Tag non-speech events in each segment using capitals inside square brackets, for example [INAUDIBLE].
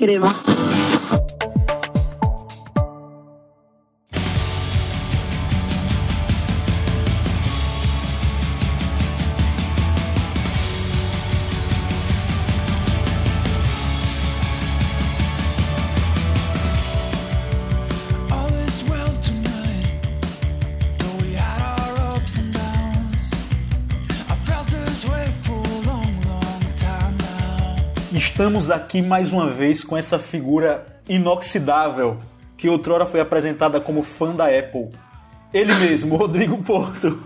Kerema. Estamos aqui mais uma vez com essa figura inoxidável que outrora foi apresentada como fã da Apple. Ele mesmo, [LAUGHS] Rodrigo Porto.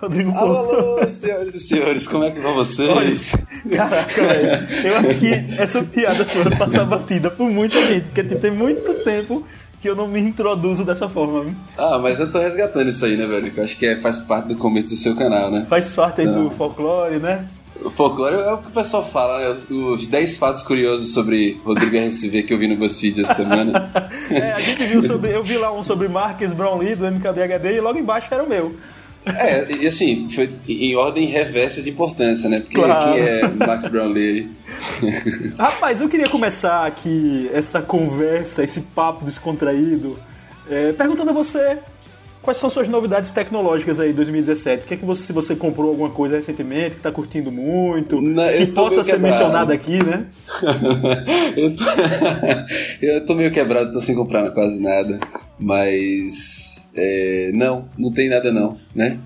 Rodrigo Alô, Porto. alô, senhoras e senhores, como é que vão vocês? Caraca, velho. Eu acho que essa piada sua passar batida por muita gente, porque tipo, tem muito tempo que eu não me introduzo dessa forma. viu? Ah, mas eu tô resgatando isso aí, né, velho? Que eu acho que é- faz parte do começo do seu canal, né? Faz parte aí Não. do folclore, né? O folclore é o que o pessoal fala, né? Os- Os 10 fatos curiosos sobre Rodrigo RSV que eu vi no BuzzFeed essa semana. [LAUGHS] É, a gente viu sobre. Eu vi lá um sobre Marques Brownlee do MKBHD e logo embaixo era o meu. É, e assim, foi em ordem reversa de importância, né? Porque Claro. quem é Max Brownlee? [LAUGHS] Rapaz, eu queria começar aqui essa conversa, esse papo descontraído, é, perguntando a você quais são suas novidades tecnológicas aí em 2017. O que é que você, se você comprou alguma coisa recentemente, que tá curtindo muito, Não, que possa ser quebrado. mencionado aqui, né? [LAUGHS] eu, tô... [LAUGHS] eu tô meio quebrado, tô sem comprar quase nada. Mas. é, não, não tem nada não, né?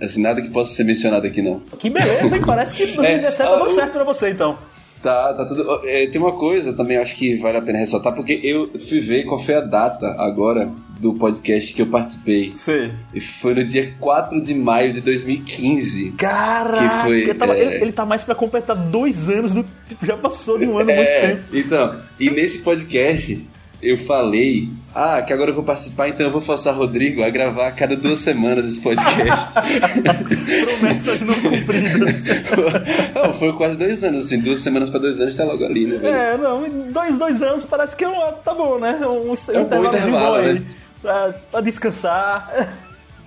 Assim, nada que possa ser mencionado aqui não. Que beleza, hein? Parece que 2017 [LAUGHS] É, deu ah, certo pra você, então. Tá, tá tudo. é, tem uma coisa também, acho que vale a pena ressaltar, porque eu fui ver qual foi a data agora do podcast que eu participei. Sei. E foi no dia 4 de maio de 2015. Caraca, Que foi, ele, tava- é, ele- ele tá mais pra completar dois anos, do, tipo, já passou de um ano, É, muito tempo. então, e nesse podcast eu falei, ah, que agora eu vou participar, então eu vou forçar Rodrigo a gravar a cada duas semanas esse podcast. [LAUGHS] Promessas não cumpridas. [LAUGHS] Não, foi quase dois anos, assim, duas semanas pra dois anos tá logo ali, né, velho? É, não, dois, dois anos parece que é um, tá bom, né? Um, um É um bom intervalo, né? Pra, pra descansar.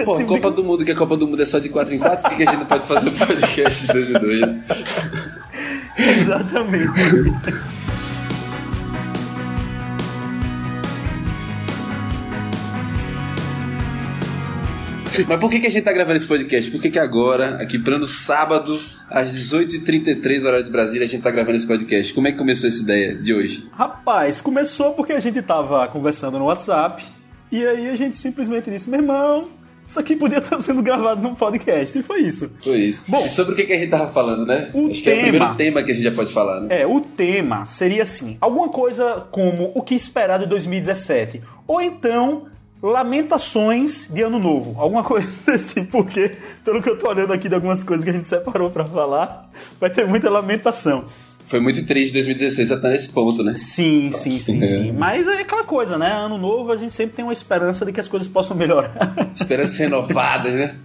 Pô, Copa tipo do Mundo, que a Copa do Mundo é só de 4 em 4, por que a gente não pode fazer um [LAUGHS] podcast de dois em dois? né? de- Exatamente. [LAUGHS] Mas por que, que a gente tá gravando esse podcast? Por que, que agora, aqui plano sábado, às 18h33 horário de Brasília, a gente tá gravando esse podcast? Como é que começou essa ideia de hoje? Rapaz, começou porque a gente tava conversando no WhatsApp e aí a gente simplesmente disse, meu irmão, isso aqui podia estar sendo gravado num podcast. E foi isso. Foi isso. Bom, e sobre o que, a gente tava falando, né? o Acho que é o tema- primeiro tema que a gente já pode falar, né? É, o tema seria assim: alguma coisa como o que esperar de 2017. Ou então, lamentações de ano novo. Alguma coisa [LAUGHS] desse tipo, porque, pelo que eu tô olhando aqui de algumas coisas que a gente separou pra falar, vai ter muita lamentação. Foi muito triste 2016 até nesse ponto, né? Sim, sim, sim, É. sim. Mas é aquela coisa, né? Ano novo a gente sempre tem uma esperança de que as coisas possam melhorar. [LAUGHS] Esperanças renovadas, né?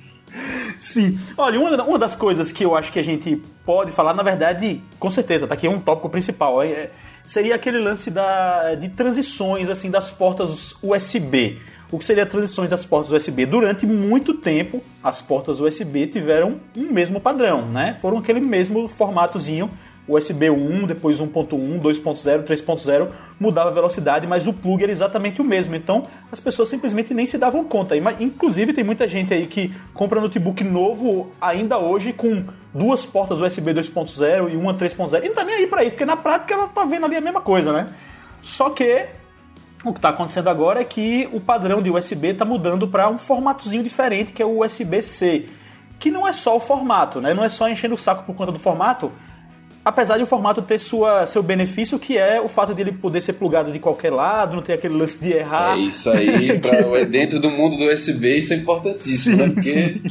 Sim. Olha, uma, uma das coisas que eu acho que a gente pode falar, na verdade, com certeza, tá aqui um tópico principal, é- é- seria aquele lance da, de transições, assim, das portas USB. O que seria transições das portas USB? Durante muito tempo, as portas USB tiveram um mesmo padrão, né? Foram aquele mesmo formatozinho, USB 1, depois 1.1, 2.0, 3.0, mudava a velocidade, mas o plug era exatamente o mesmo. Então as pessoas simplesmente nem se davam conta. Inclusive tem muita gente aí que compra notebook novo ainda hoje com duas portas USB 2.0 e uma 3.0 e não tá nem aí pra isso, porque na prática ela tá vendo ali a mesma coisa, né? Só que o que está acontecendo agora é que o padrão de USB está mudando para um formatozinho diferente, que é o USB-C. Que não é só o formato, né? Não é só enchendo o saco por conta do formato. Apesar de o formato ter sua, seu benefício, que é o fato de ele poder ser plugado de qualquer lado, não ter aquele lance de errar. É isso aí, [LAUGHS] pra, dentro do mundo do USB, isso é importantíssimo, né? Porque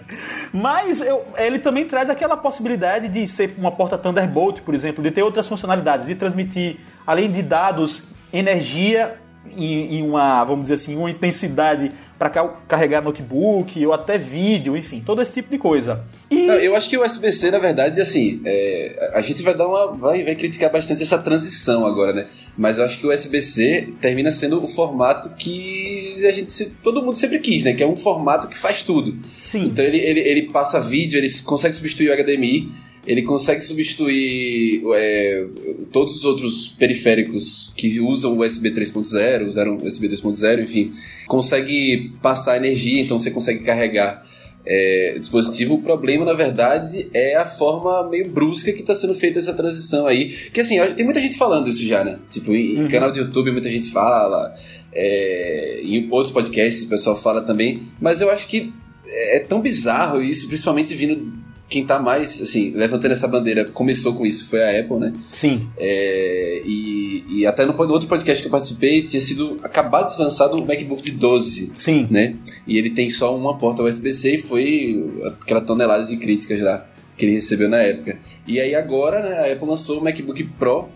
[LAUGHS] Mas eu- ele também traz aquela possibilidade de ser uma porta Thunderbolt, por exemplo, de ter outras funcionalidades, de transmitir, além de dados, energia em, em uma, vamos dizer assim, uma intensidade para carregar notebook ou até vídeo, enfim, todo esse tipo de coisa. E Não, eu acho que o USB-C, na verdade, assim, é, a gente vai dar uma. Vai, vai criticar bastante essa transição agora, né? Mas eu acho que o USB-C termina sendo o formato que a gente todo mundo sempre quis, né? Que é um formato que faz tudo. sim, Então ele, ele, ele passa vídeo, ele consegue substituir o HDMI, ele consegue substituir é, todos os outros periféricos que usam o USB 3.0, usaram o USB 2.0, enfim, consegue passar energia, então você consegue carregar é, dispositivo. O problema, na verdade, é a forma meio brusca que está sendo feita essa transição aí. Que assim, tem muita gente falando isso já, né? Tipo, em, uhum. canal de YouTube muita gente fala, é, em outros podcasts o pessoal fala também, mas eu acho que é tão bizarro isso, principalmente vindo quem tá mais, assim, levantando essa bandeira, começou com isso, foi a Apple, né? Sim. É, e, e até no, no, outro podcast que eu participei, tinha sido acabado de lançado o MacBook de 12. Sim. Né? E ele tem só uma porta USB-C e foi aquela tonelada de críticas lá que ele recebeu na época. E aí agora, né, a Apple lançou o MacBook Pro,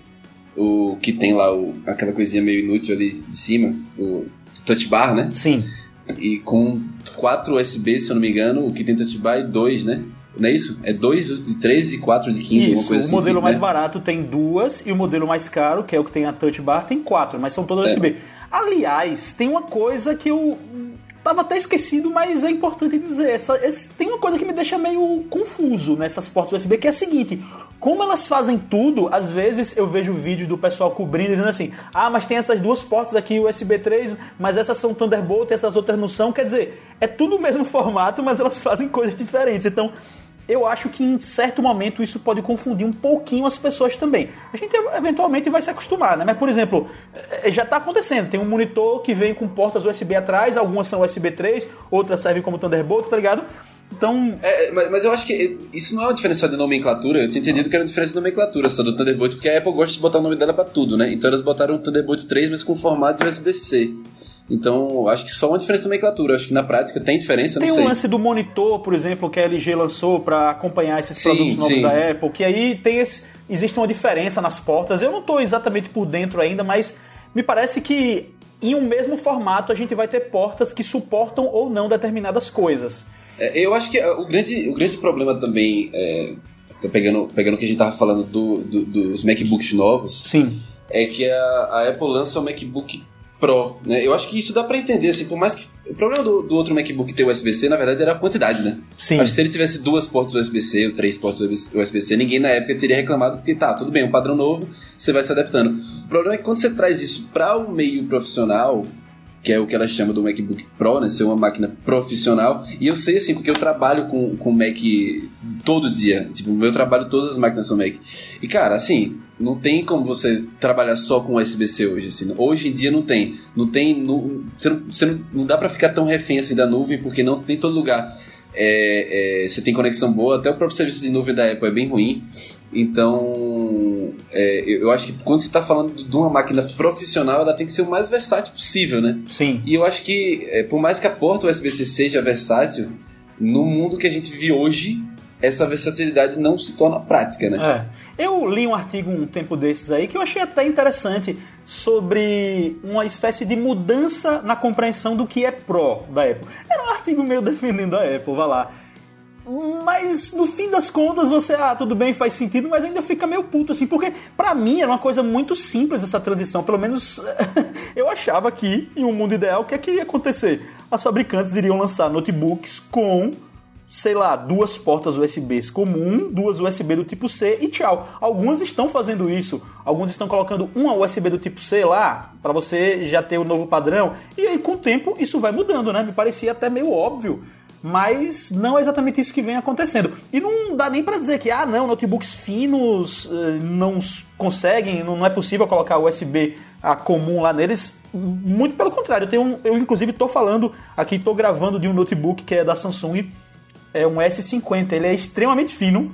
o que tem lá o, aquela coisinha meio inútil ali de cima, o touch bar, né? Sim. E com quatro USB, se eu não me engano, o que tem touch bar e dois, né? Não é isso? É dois de 13 e quatro de 15, isso, alguma coisa assim. O modelo enfim, mais né? barato tem duas e o modelo mais caro, que é o que tem a touch bar, tem quatro, mas são todas É. USB. Aliás, tem uma coisa que eu tava até esquecido, mas é importante dizer. Essa, tem uma coisa que me deixa meio confuso nessas portas USB, que é a seguinte: como elas fazem tudo, às vezes eu vejo vídeo do pessoal cobrindo dizendo assim: ah, mas tem essas duas portas aqui USB 3, mas essas são Thunderbolt e essas outras não são. Quer dizer, é tudo o mesmo [LAUGHS] formato, mas elas fazem coisas diferentes. Então. Eu acho que em certo momento isso pode confundir um pouquinho as pessoas também. A gente eventualmente vai se acostumar, né? Mas, por exemplo, eh, já está acontecendo. Tem um monitor que vem com portas USB atrás, algumas são USB 3, outras servem como Thunderbolt, tá ligado? Então, É, é, mas, mas eu acho que isso não é uma diferença de nomenclatura. Eu tinha entendido que era uma diferença de nomenclatura só do Thunderbolt, porque a Apple gosta de botar o nome dela pra tudo, né? Então elas botaram o Thunderbolt 3, mas com formato USB-C. Então, acho que só uma diferença de nomenclatura. Acho que na prática tem diferença, tem não um sei. lance do monitor, por exemplo, que a LG lançou para acompanhar esses Sim, produtos novos sim. da Apple, que aí tem esse, existe uma diferença nas portas. Eu não estou exatamente por dentro ainda, mas me parece que em um mesmo formato a gente vai ter portas que suportam ou não determinadas coisas. É, eu acho que é, o grande, o grande problema também, é, tá pegando, pegando o que a gente tava falando do, do- dos MacBooks novos, Sim. é que a, a Apple lança o MacBook Pro, né? Eu acho que isso dá pra entender, assim, por mais que... O problema do, do outro MacBook ter USB-C, na verdade, era a quantidade, né? Sim. Acho que se ele tivesse duas portas USB-C ou três portas USB-C, ninguém na época teria reclamado, porque tá, tudo bem, um padrão novo, você vai se adaptando. O problema é que quando você traz isso para o meio profissional, que é o que ela chama do MacBook Pro, né? Ser uma máquina profissional. E eu sei, assim, porque eu trabalho com, com Mac todo dia. Tipo, o meu trabalho, todas as máquinas são Mac. E, cara, assim, não tem como você trabalhar só com USB-C hoje, assim. Hoje em dia não tem. Não tem... nu- você não, você não, não dá pra ficar tão refém, assim, da nuvem, porque não tem todo lugar. É, é, você tem conexão boa, até o próprio serviço de nuvem da Apple é bem ruim. Então, é, eu eu acho que quando você está falando de uma máquina profissional, ela tem que ser o mais versátil possível, né? Sim. E eu acho que, é, por mais que a porta USB-C seja versátil, no mundo que a gente vive hoje, essa versatilidade não se torna prática, né? É. Eu li um artigo um tempo desses aí que eu achei até interessante sobre uma espécie de mudança na compreensão do que é Pro da Apple. Era um artigo meio [LAUGHS] defendendo a Apple, vai lá. Mas no fim das contas você, ah, tudo bem, faz sentido, mas ainda fica meio puto assim, porque pra mim era uma coisa muito simples essa transição, pelo menos [LAUGHS] eu achava que em um mundo ideal o que é que ia acontecer? As fabricantes iriam lançar notebooks com sei lá, duas portas USBs comum, duas USB do tipo C e tchau. Algumas estão fazendo isso, alguns estão colocando uma USB do tipo C lá, para você já ter o novo padrão, e aí com o tempo isso vai mudando, né? Me parecia até meio óbvio, mas não é exatamente isso que vem acontecendo. E não dá nem para dizer que, ah, não, notebooks finos eh, não conseguem, não é possível colocar USB a comum lá neles. Muito pelo contrário, eu, tenho um- eu inclusive estou falando aqui, estou gravando de um notebook que é da Samsung, é um S50. Ele é extremamente fino.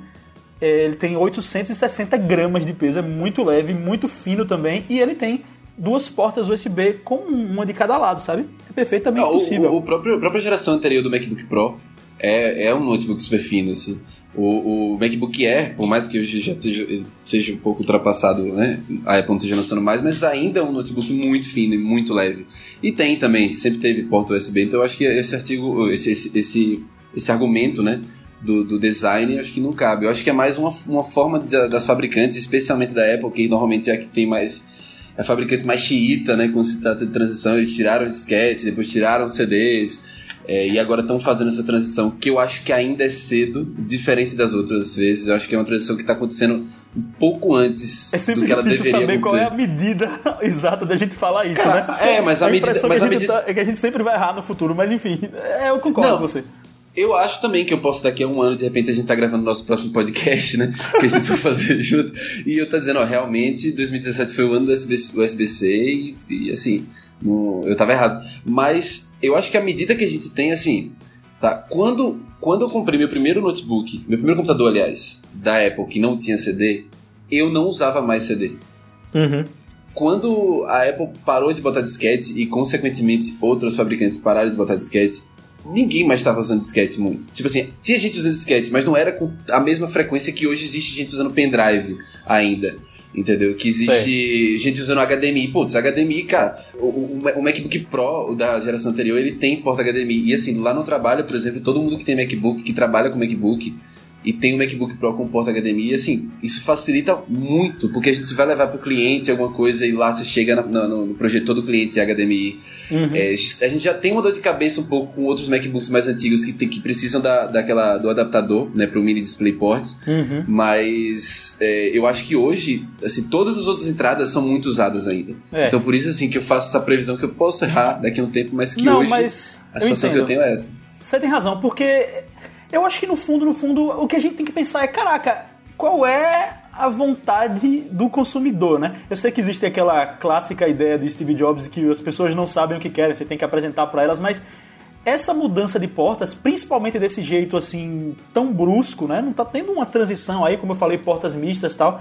é, Ele tem 860 gramas de peso, é muito leve, muito fino também. E ele tem duas portas USB com uma de cada lado, sabe? É perfeitamente Ah, possível. o, o próprio, a própria geração anterior do MacBook Pro é, é um notebook super fino, assim. O, o MacBook Air, por mais que hoje já esteja, seja um pouco ultrapassado, né? A Apple não esteja lançando mais, mas ainda é um notebook muito fino e muito leve. E tem também, sempre teve porta USB, então eu acho que esse artigo, esse, esse, esse, esse argumento, né? Do, do design, acho que não cabe. Eu acho que é mais uma, uma forma da- das fabricantes, especialmente da Apple, que normalmente é a que tem mais é a fabricante mais xiita, né? Quando se trata de transição, eles tiraram disquetes, depois tiraram CDs. É, e agora estão fazendo essa transição que eu acho que ainda é cedo, diferente das outras vezes. Eu acho que é uma transição que está acontecendo um pouco antes É do que ela deveria saber acontecer. qual é a medida [LAUGHS] exata da gente falar isso, Cara, né? é, mas a medida- impressão mas a medida- tá- é que a gente sempre vai errar no futuro, mas enfim, é, eu concordo Não. com você. Eu acho também que eu posso daqui a um ano, de repente, a gente tá gravando nosso próximo podcast, né? Que a gente vai fazer [LAUGHS] junto. E eu tá dizendo, ó, realmente, 2017 foi o ano do SBC, do SBC e, e, assim, no- eu tava errado. Mas eu acho que a medida que a gente tem, assim, tá? Quando, quando eu comprei meu primeiro notebook, meu primeiro computador, aliás, da Apple, que não tinha CD, eu não usava mais CD. Uhum. Quando a Apple parou de botar disquete e, consequentemente, outros fabricantes pararam de botar disquete, ninguém mais estava usando disquete muito. Tipo assim, tinha gente usando disquete, mas não era com a mesma frequência que hoje existe gente usando pendrive ainda. Entendeu? Que existe gente usando HDMI. Putz, HDMI, cara, o, o- o MacBook Pro o da geração anterior, ele tem porta HDMI. E assim, lá no trabalho, por exemplo, todo mundo que tem MacBook, que trabalha com MacBook, e tem um MacBook Pro com porta HDMI, assim, isso facilita muito, porque a gente vai levar pro cliente alguma coisa e lá você chega na- na- no, no projetor do cliente HDMI. Uhum. É, a gente já tem uma dor de cabeça um pouco com outros MacBooks mais antigos que, tem- que precisam da, daquela, do adaptador, né, pro mini DisplayPort, Uhum. mas é, eu acho que hoje, assim, todas as outras entradas são muito usadas ainda. É. Então por isso, assim, que eu faço essa previsão que eu posso errar daqui a um tempo, mas que Não, hoje mas a sensação que eu tenho é essa. Você tem razão, porque eu acho que no fundo, no fundo, o que a gente tem que pensar é, caraca, qual é a vontade do consumidor, né? Eu sei que existe aquela clássica ideia de Steve Jobs de que as pessoas não sabem o que querem, você tem que apresentar para elas, mas essa mudança de portas, principalmente desse jeito assim tão brusco, né? Não tá tendo uma transição aí, como eu falei, portas mistas tal.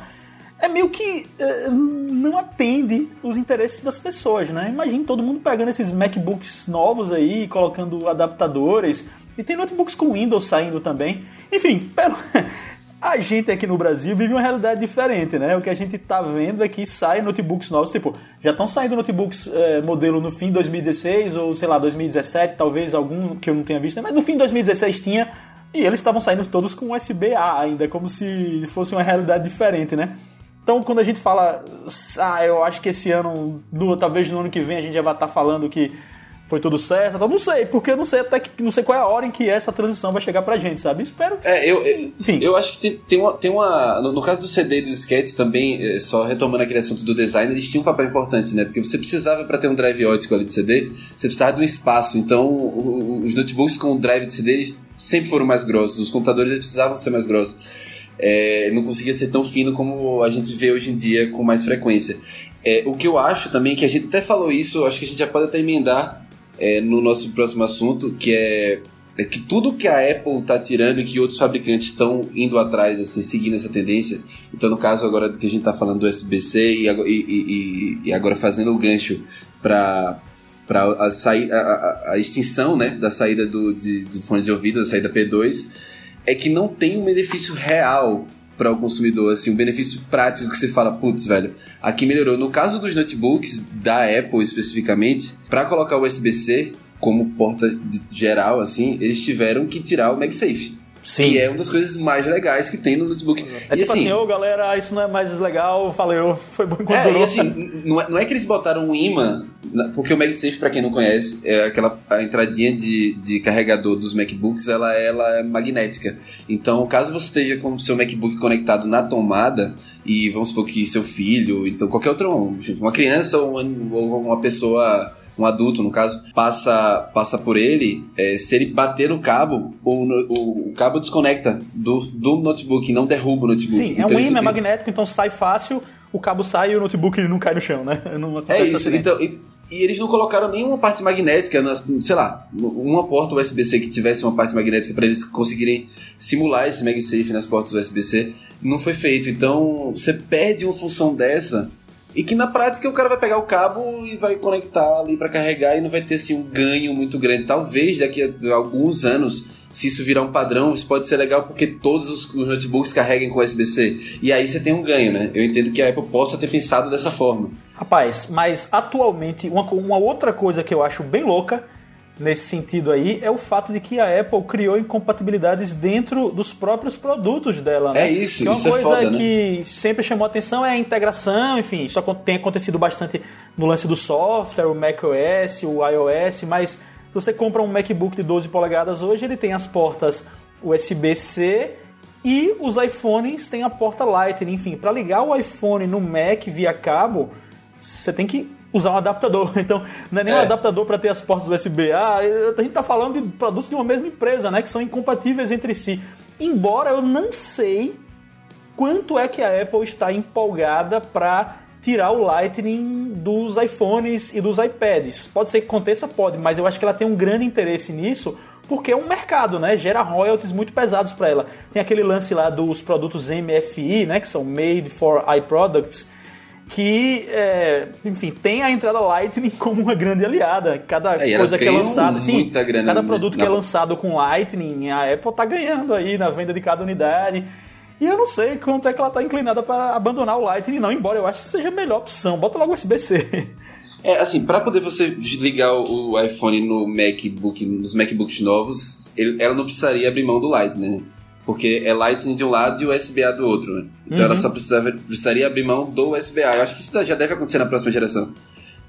É meio que eh, não atende os interesses das pessoas, né? Imagina todo mundo pegando esses MacBooks novos aí, colocando adaptadores. E tem notebooks com Windows saindo também. Enfim, pelo... [LAUGHS] a gente aqui no Brasil vive uma realidade diferente, né? O que a gente tá vendo é que saem notebooks novos, tipo, já estão saindo notebooks eh, modelo no fim de 2016 ou sei lá, 2017, talvez algum que eu não tenha visto, mas no fim de 2016 tinha e eles estavam saindo todos com USB-A ainda, como se fosse uma realidade diferente, né? Então, quando a gente fala, ah, eu acho que esse ano, no- talvez no ano que vem, a gente já vai estar falando que foi tudo certo, então não sei, porque eu não sei até que não sei qual é a hora em que essa transição vai chegar pra gente, sabe? Espero que É, eu, Enfim. eu acho que tem, tem uma. Tem uma no, no caso do CD e do disquete também, é, só retomando aquele assunto do design, eles tinham um papel importante, né? Porque você precisava, para ter um drive ótico ali de CD, você precisava de um espaço. Então, os notebooks com drive de CD eles sempre foram mais grossos, os computadores eles precisavam ser mais grossos. É, não conseguia ser tão fino como a gente vê hoje em dia com mais frequência. É, o que eu acho também, que a gente até falou isso, acho que a gente já pode até emendar é, no nosso próximo assunto, que é, é que tudo que a Apple está tirando e que outros fabricantes estão indo atrás, assim, seguindo essa tendência. Então, no caso agora que a gente está falando do USB-C e, agora- e- e- e agora fazendo o gancho para para a, a- a extinção né, da saída do, de, de fone de ouvido, da saída P2, é que não tem um benefício real para o consumidor, assim, um benefício prático que você fala, putz, velho, aqui melhorou. No caso dos notebooks da Apple especificamente, para colocar o USB-C como porta geral, assim, eles tiveram que tirar o MagSafe. Que é uma das coisas mais legais que tem no notebook. É e tipo assim, assim, ô galera, isso não é mais legal, valeu, foi bom enquanto é, durou. e assim, não é, não é que eles botaram um imã, porque o MagSafe, pra quem não conhece, é aquela a entradinha de, de carregador dos MacBooks, ela, ela é magnética. Então, caso você esteja com o seu MacBook conectado na tomada, e vamos supor que seu filho, então qualquer outro, um, uma criança ou uma, ou uma pessoa um adulto, no caso, passa, passa por ele, é, se ele bater no cabo, o, o, o cabo desconecta do, do notebook, não derruba o notebook. Sim, é Então um isso- imã, é magnético, então sai fácil, o cabo sai e o notebook não cai no chão, né? [LAUGHS] Não É isso, acidente. então. E, e eles não colocaram nenhuma parte magnética, nas, sei lá, uma porta USB-C que tivesse uma parte magnética para eles conseguirem simular esse MagSafe nas portas USB-C. Não foi feito. Então você perde uma função dessa. E que na prática o cara vai pegar o cabo e vai conectar ali para carregar e não vai ter assim um ganho muito grande. Talvez daqui a alguns anos, se isso virar um padrão, isso pode ser legal porque todos os notebooks carreguem com USB-C. E aí você tem um ganho, né? Eu entendo que a Apple possa ter pensado dessa forma. Rapaz, mas atualmente, uma, uma outra coisa que eu acho bem louca nesse sentido aí é o fato de que a Apple criou incompatibilidades dentro dos próprios produtos dela, né? É isso, que é uma isso é coisa foda, né? que sempre chamou atenção é a integração, enfim, isso tem acontecido bastante no lance do software, o macOS, o iOS, mas se você compra um MacBook de 12 polegadas hoje, ele tem as portas USB-C e os iPhones têm a porta Lightning. Enfim, para ligar o iPhone no Mac via cabo, você tem que usar um adaptador. [LAUGHS] Então, não é nem um É. adaptador para ter as portas USB. Ah, a gente tá falando de produtos de uma mesma empresa, né, que são incompatíveis entre si. Embora eu não sei quanto é que a Apple está empolgada para tirar o Lightning dos iPhones e dos iPads. Pode ser que aconteça, pode, mas eu acho que ela tem um grande interesse nisso. Porque é um mercado, né? Gera royalties muito pesados para ela. Tem aquele lance lá dos produtos MFI, né? Que são Made for iProducts, que, é, enfim, tem a entrada Lightning [LAUGHS] como uma grande aliada. Cada É, coisa que é lançada, sim, cada produto na- que é lançado com Lightning, a Apple tá ganhando aí na venda de cada unidade. E eu não sei quanto é que ela tá inclinada para abandonar o Lightning, não, embora eu acho que seja a melhor opção. Bota logo o USB-C. É, assim, pra poder você ligar o o iPhone no MacBook, nos MacBooks novos, ele- ela não precisaria abrir mão do Lightning, né? Porque é Lightning de um lado e USB-A do outro, né? Então ela só precisava, precisaria abrir mão do USB-A. Eu acho que isso já deve acontecer na próxima geração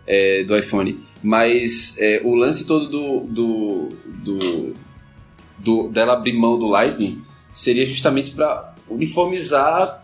é, do iPhone. Mas é, o lance todo do, do, do, do- dela abrir mão do Lightning seria justamente para uniformizar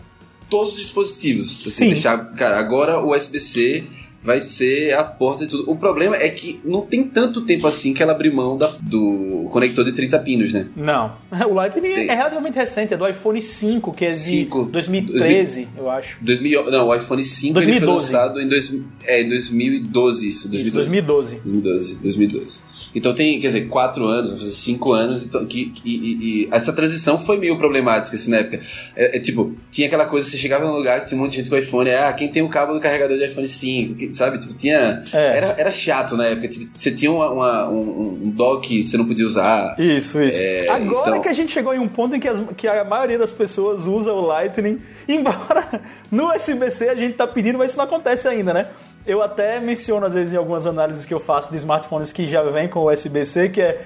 todos os dispositivos. Você Sim. deixar, cara, agora o USB-C vai ser a porta de tudo. O problema é que não tem tanto tempo assim que ela abriu mão da- do conector de 30 pinos, né? Não. [LAUGHS] O Lightning Tem. é relativamente recente, é do iPhone 5, que é de Cinco. 2013, eu acho. 2000, não, o iPhone 5 ele foi 2012. lançado em dois, é, 2012, isso, Isso, 2012. 2012. 2012, 2012. Então tem, quer dizer, quatro anos, cinco anos, então, que, que- e, e essa transição foi meio problemática, assim, na época. É, é, tipo, tinha aquela coisa, você chegava num lugar que tinha um monte de gente com iPhone, ah, quem tem o cabo do carregador de iPhone 5, que- sabe? Tipo, tinha... É. Era, era chato na época, tipo, você tinha uma, uma- um, um dock que você não podia usar. Isso, isso. Agora então- que a gente chegou em um ponto em que, as- que a maioria das pessoas usa o Lightning, [LAUGHS] embora no USB-C a gente tá pedindo, mas isso não acontece ainda, né? Eu até menciono às vezes em algumas análises que eu faço de smartphones que já vêm com USB-C, que é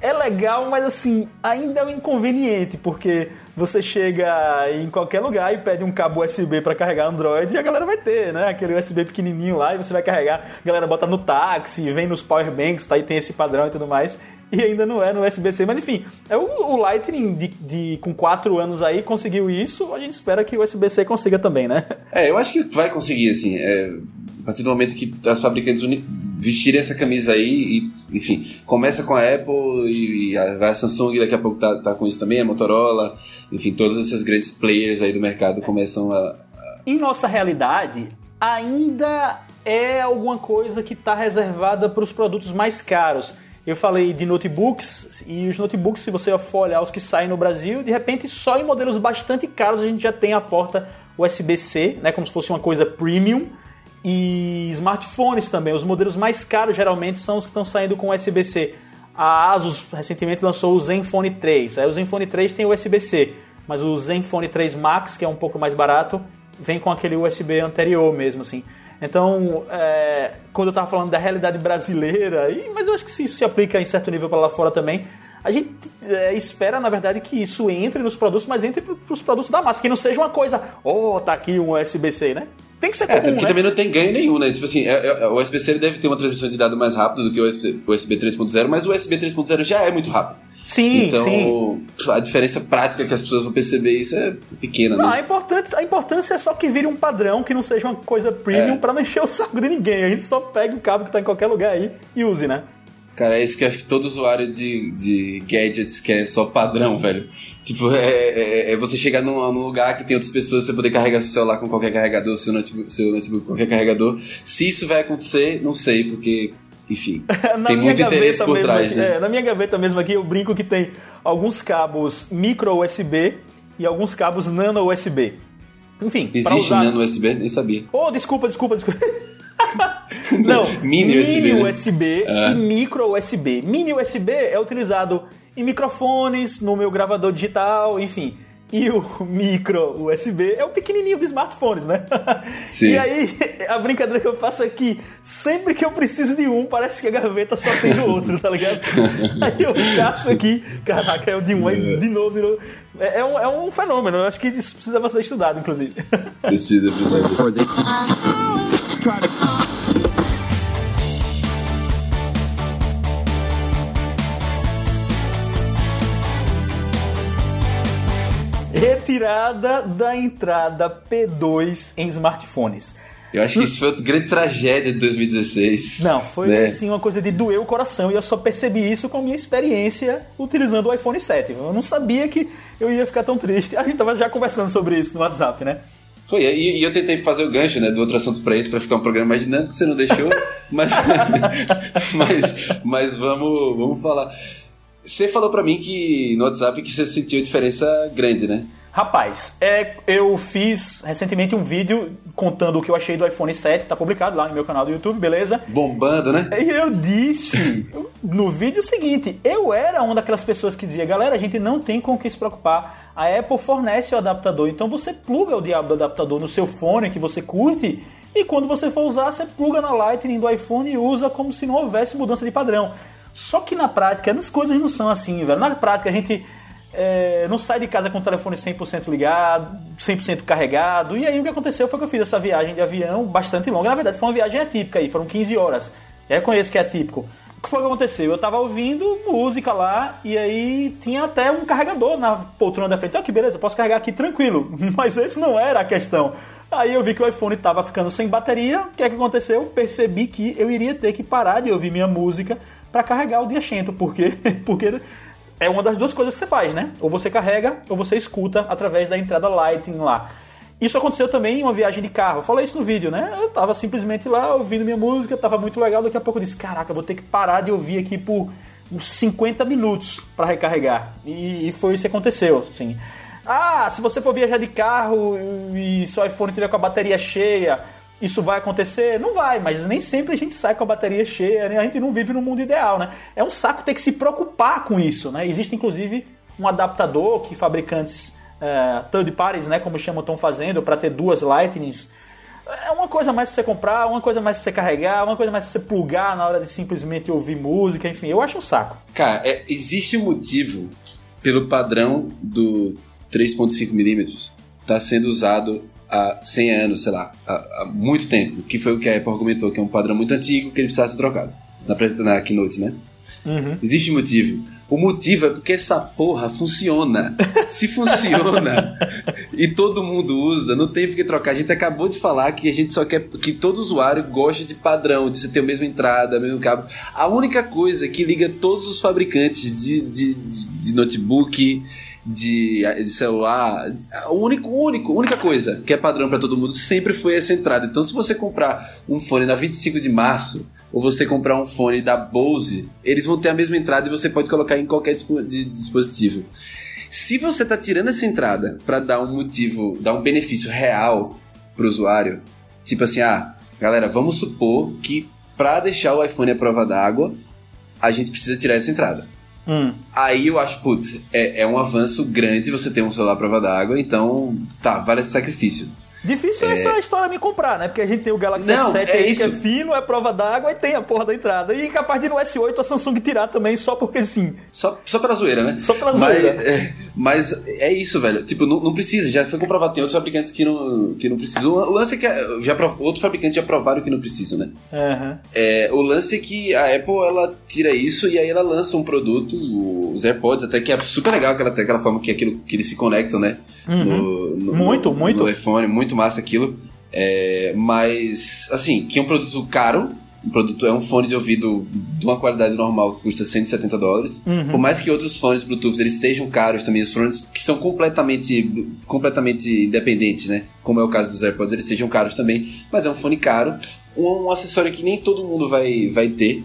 é legal, mas assim, ainda é um inconveniente, porque você chega em qualquer lugar e pede um cabo USB para carregar Android e a galera vai ter, né? Aquele USB pequenininho lá e você vai carregar, a galera bota no táxi, vem nos power banks, tá? E tem esse padrão e tudo mais. E ainda não é no USB-C, mas enfim, é o, o Lightning de, de- com 4 anos aí conseguiu isso, a gente espera que o USB-C consiga também, né? É, eu acho que vai conseguir, assim, é, a partir do momento que as fabricantes vestirem essa camisa aí, e, enfim, começa com a Apple e, a, a Samsung daqui a pouco tá, tá com isso também, a Motorola, enfim, todos esses grandes players aí do mercado começam a... em nossa realidade, ainda é alguma coisa que está reservada para os produtos mais caros. Eu falei de notebooks, e os notebooks, se você for olhar os que saem no Brasil, de repente só em modelos bastante caros a gente já tem a porta USB-C, né, como se fosse uma coisa premium. E smartphones também, os modelos mais caros geralmente são os que estão saindo com USB-C. A Asus recentemente lançou o Zenfone 3. Aí o Zenfone 3 tem USB-C, mas o Zenfone 3 Max, que é um pouco mais barato, vem com aquele USB anterior mesmo, assim. Então, é, quando eu tava falando da realidade brasileira, e, mas eu acho que isso se aplica em certo nível para lá fora também, a gente é, espera, na verdade, que isso entre nos produtos, mas entre para os produtos da massa, que não seja uma coisa, oh, tá aqui um USB-C, né? Tem que ser É, comum, até porque né? também não tem ganho nenhum, né? Tipo assim, é- é- o USB-C deve ter uma transmissão de dado mais rápida do que o USB, o USB 3.0, mas o USB 3.0 já é muito rápido. Sim, então, sim. a diferença prática que as pessoas vão perceber isso é pequena, Não, né? a importância, a importância é só que vire um padrão, que não seja uma coisa premium É. pra não encher o saco de ninguém. A gente só pega o cabo que tá em qualquer lugar aí e use, né? Cara, é isso que eu acho que todo usuário de, de gadgets quer só padrão, velho. Tipo, é, é- é você chegar num, num lugar que tem outras pessoas, você poder carregar seu celular com qualquer carregador, seu notebook, seu notebook com qualquer carregador. Se isso vai acontecer, não sei, porque, enfim, [LAUGHS] tem muito interesse por trás, aqui- né? é, na minha gaveta mesmo aqui, eu brinco que tem alguns cabos micro USB e alguns cabos nano USB. Enfim, Existe usar... nano USB? Nem sabia. Oh, desculpa, desculpa, desculpa. [LAUGHS] [LAUGHS] Não, Mini USB, né? USB Ah. e micro USB. Mini USB é utilizado em microfones, no meu gravador digital, enfim. E o [LAUGHS] micro USB é o pequenininho dos smartphones, né? [LAUGHS] Sim. E aí, a brincadeira que eu faço é que sempre que eu preciso de um, parece que a gaveta só tem do outro, tá ligado? Aí eu caço aqui, caraca, é o de um, aí de novo, de novo. É, é um, é um fenômeno, eu acho que isso precisava ser estudado, inclusive. Precisa, precisa try to. Retirada da entrada P2 em smartphones. Eu acho que isso foi uma grande tragédia de 2016. Não, foi né? assim uma coisa de doer o coração e eu só percebi isso com a minha experiência utilizando o iPhone 7. Eu não sabia que eu ia ficar tão triste. A gente tava já conversando sobre isso no WhatsApp, né? Foi, e, e eu tentei fazer o gancho, né, do outro assunto pra esse, pra ficar um programa mais dinâmico, você não deixou, [LAUGHS] mas, [LAUGHS] mas, mas vamos, vamos falar. Você falou pra mim que no WhatsApp que você sentiu a diferença grande, né? Rapaz, é, eu fiz recentemente um vídeo contando o que eu achei do iPhone 7, tá publicado lá no meu canal do YouTube, beleza? Bombando, né? E eu disse no vídeo seguinte: eu era uma daquelas pessoas que dizia, galera, a gente não tem com o que se preocupar. A Apple fornece o adaptador, então você pluga o diabo do adaptador no seu fone que você curte. E quando você for usar, você pluga na Lightning do iPhone e usa como se não houvesse mudança de padrão. Só que na prática, as coisas não são assim, velho. Na prática, a gente é, não sai de casa com o telefone 100% ligado, 100% carregado. E aí o que aconteceu foi que eu fiz essa viagem de avião bastante longa. Na verdade, foi uma viagem atípica aí, foram 15 horas. Eu conheço que é atípico. Que foi que aconteceu? Eu tava ouvindo música lá e aí tinha até um carregador na poltrona da frente. Ah, que beleza, posso carregar aqui tranquilo. [LAUGHS] Mas esse não era a questão. Aí eu vi que o iPhone tava ficando sem bateria. O que é que aconteceu? Percebi que eu iria ter que parar de ouvir minha música para carregar o Diachento. Por quê? [LAUGHS] Porque é uma das duas coisas que você faz, né? Ou você carrega ou você escuta através da entrada Lightning lá. Isso aconteceu também em uma viagem de carro. Eu falei isso no vídeo, né? Eu tava simplesmente lá ouvindo minha música, tava muito legal. Daqui a pouco eu disse: Caraca, vou ter que parar de ouvir aqui por uns 50 minutos para recarregar. E, e, foi isso que aconteceu, assim. Ah, se você for viajar de carro e seu iPhone tiver com a bateria cheia, isso vai acontecer? Não vai, mas nem sempre a gente sai com a bateria cheia, né? a gente não vive no mundo ideal, né? É um saco ter que se preocupar com isso, né? Existe inclusive um adaptador que fabricantes é, third parties, né, como chamam, estão fazendo para ter duas Lightnings. É uma coisa mais para você comprar, uma coisa mais para você carregar, uma coisa mais para você plugar na hora de simplesmente ouvir música, enfim, eu acho um saco. Cara, é, existe um motivo pelo padrão do 3.5mm tá sendo usado há 100 anos, sei lá, há, há, muito tempo, que foi o que a Apple argumentou, que é um padrão muito antigo que ele precisava ser trocado na, na keynote, né? Uhum. Existe motivo. O motivo é porque essa porra funciona. Se funciona e todo mundo usa, não tem por que trocar. A gente acabou de falar que a gente só quer que todo usuário goste de padrão, de você ter a mesma entrada, o mesmo cabo. A única coisa que liga todos os fabricantes de, de, de, de notebook, de, de, celular, o único, único, única coisa que é padrão para todo mundo sempre foi essa entrada. Então, se você comprar um fone na 25 de março ou você comprar um fone da Bose, eles vão ter a mesma entrada e você pode colocar em qualquer dispositivo. Se você está tirando essa entrada para dar um motivo, dar um benefício real para o usuário, tipo assim, ah, galera, vamos supor que para deixar o iPhone à prova d'água, a gente precisa tirar essa entrada. Hum. Aí eu acho, putz, é, é um avanço grande você ter um celular à prova d'água, então tá, vale esse sacrifício. Difícil é... essa história me comprar, né? Porque a gente tem o Galaxy Não, S7 é aí, isso. que é fino, é prova d'água e tem a porra da entrada. E capaz de no S8 a Samsung tirar também, só porque sim. Só, só pela zoeira, né? Só pela mas, zoeira. É, mas é isso, velho. Tipo, não, não, precisa, já foi comprovado. Tem outros fabricantes que não, que não precisam. O lance é que já, outros fabricantes já provaram que não precisam, né? Uhum. É, o lance é que a Apple ela tira isso e aí ela lança um produto, os AirPods, até que é super legal aquela, aquela forma que, aquilo, que eles se conectam, né? Uhum. No, no, muito, no, muito. No iPhone, muito massa aquilo. É, mas, assim, que é um produto caro. Um produto é um fone de ouvido de uma qualidade normal que custa 170 dólares. Uhum. Por mais que outros fones Bluetooth eles sejam caros também, os fones que são completamente, completamente independentes, né? Como é o caso dos AirPods, eles sejam caros também. Mas é um fone caro, um, um acessório que nem todo mundo vai, vai ter.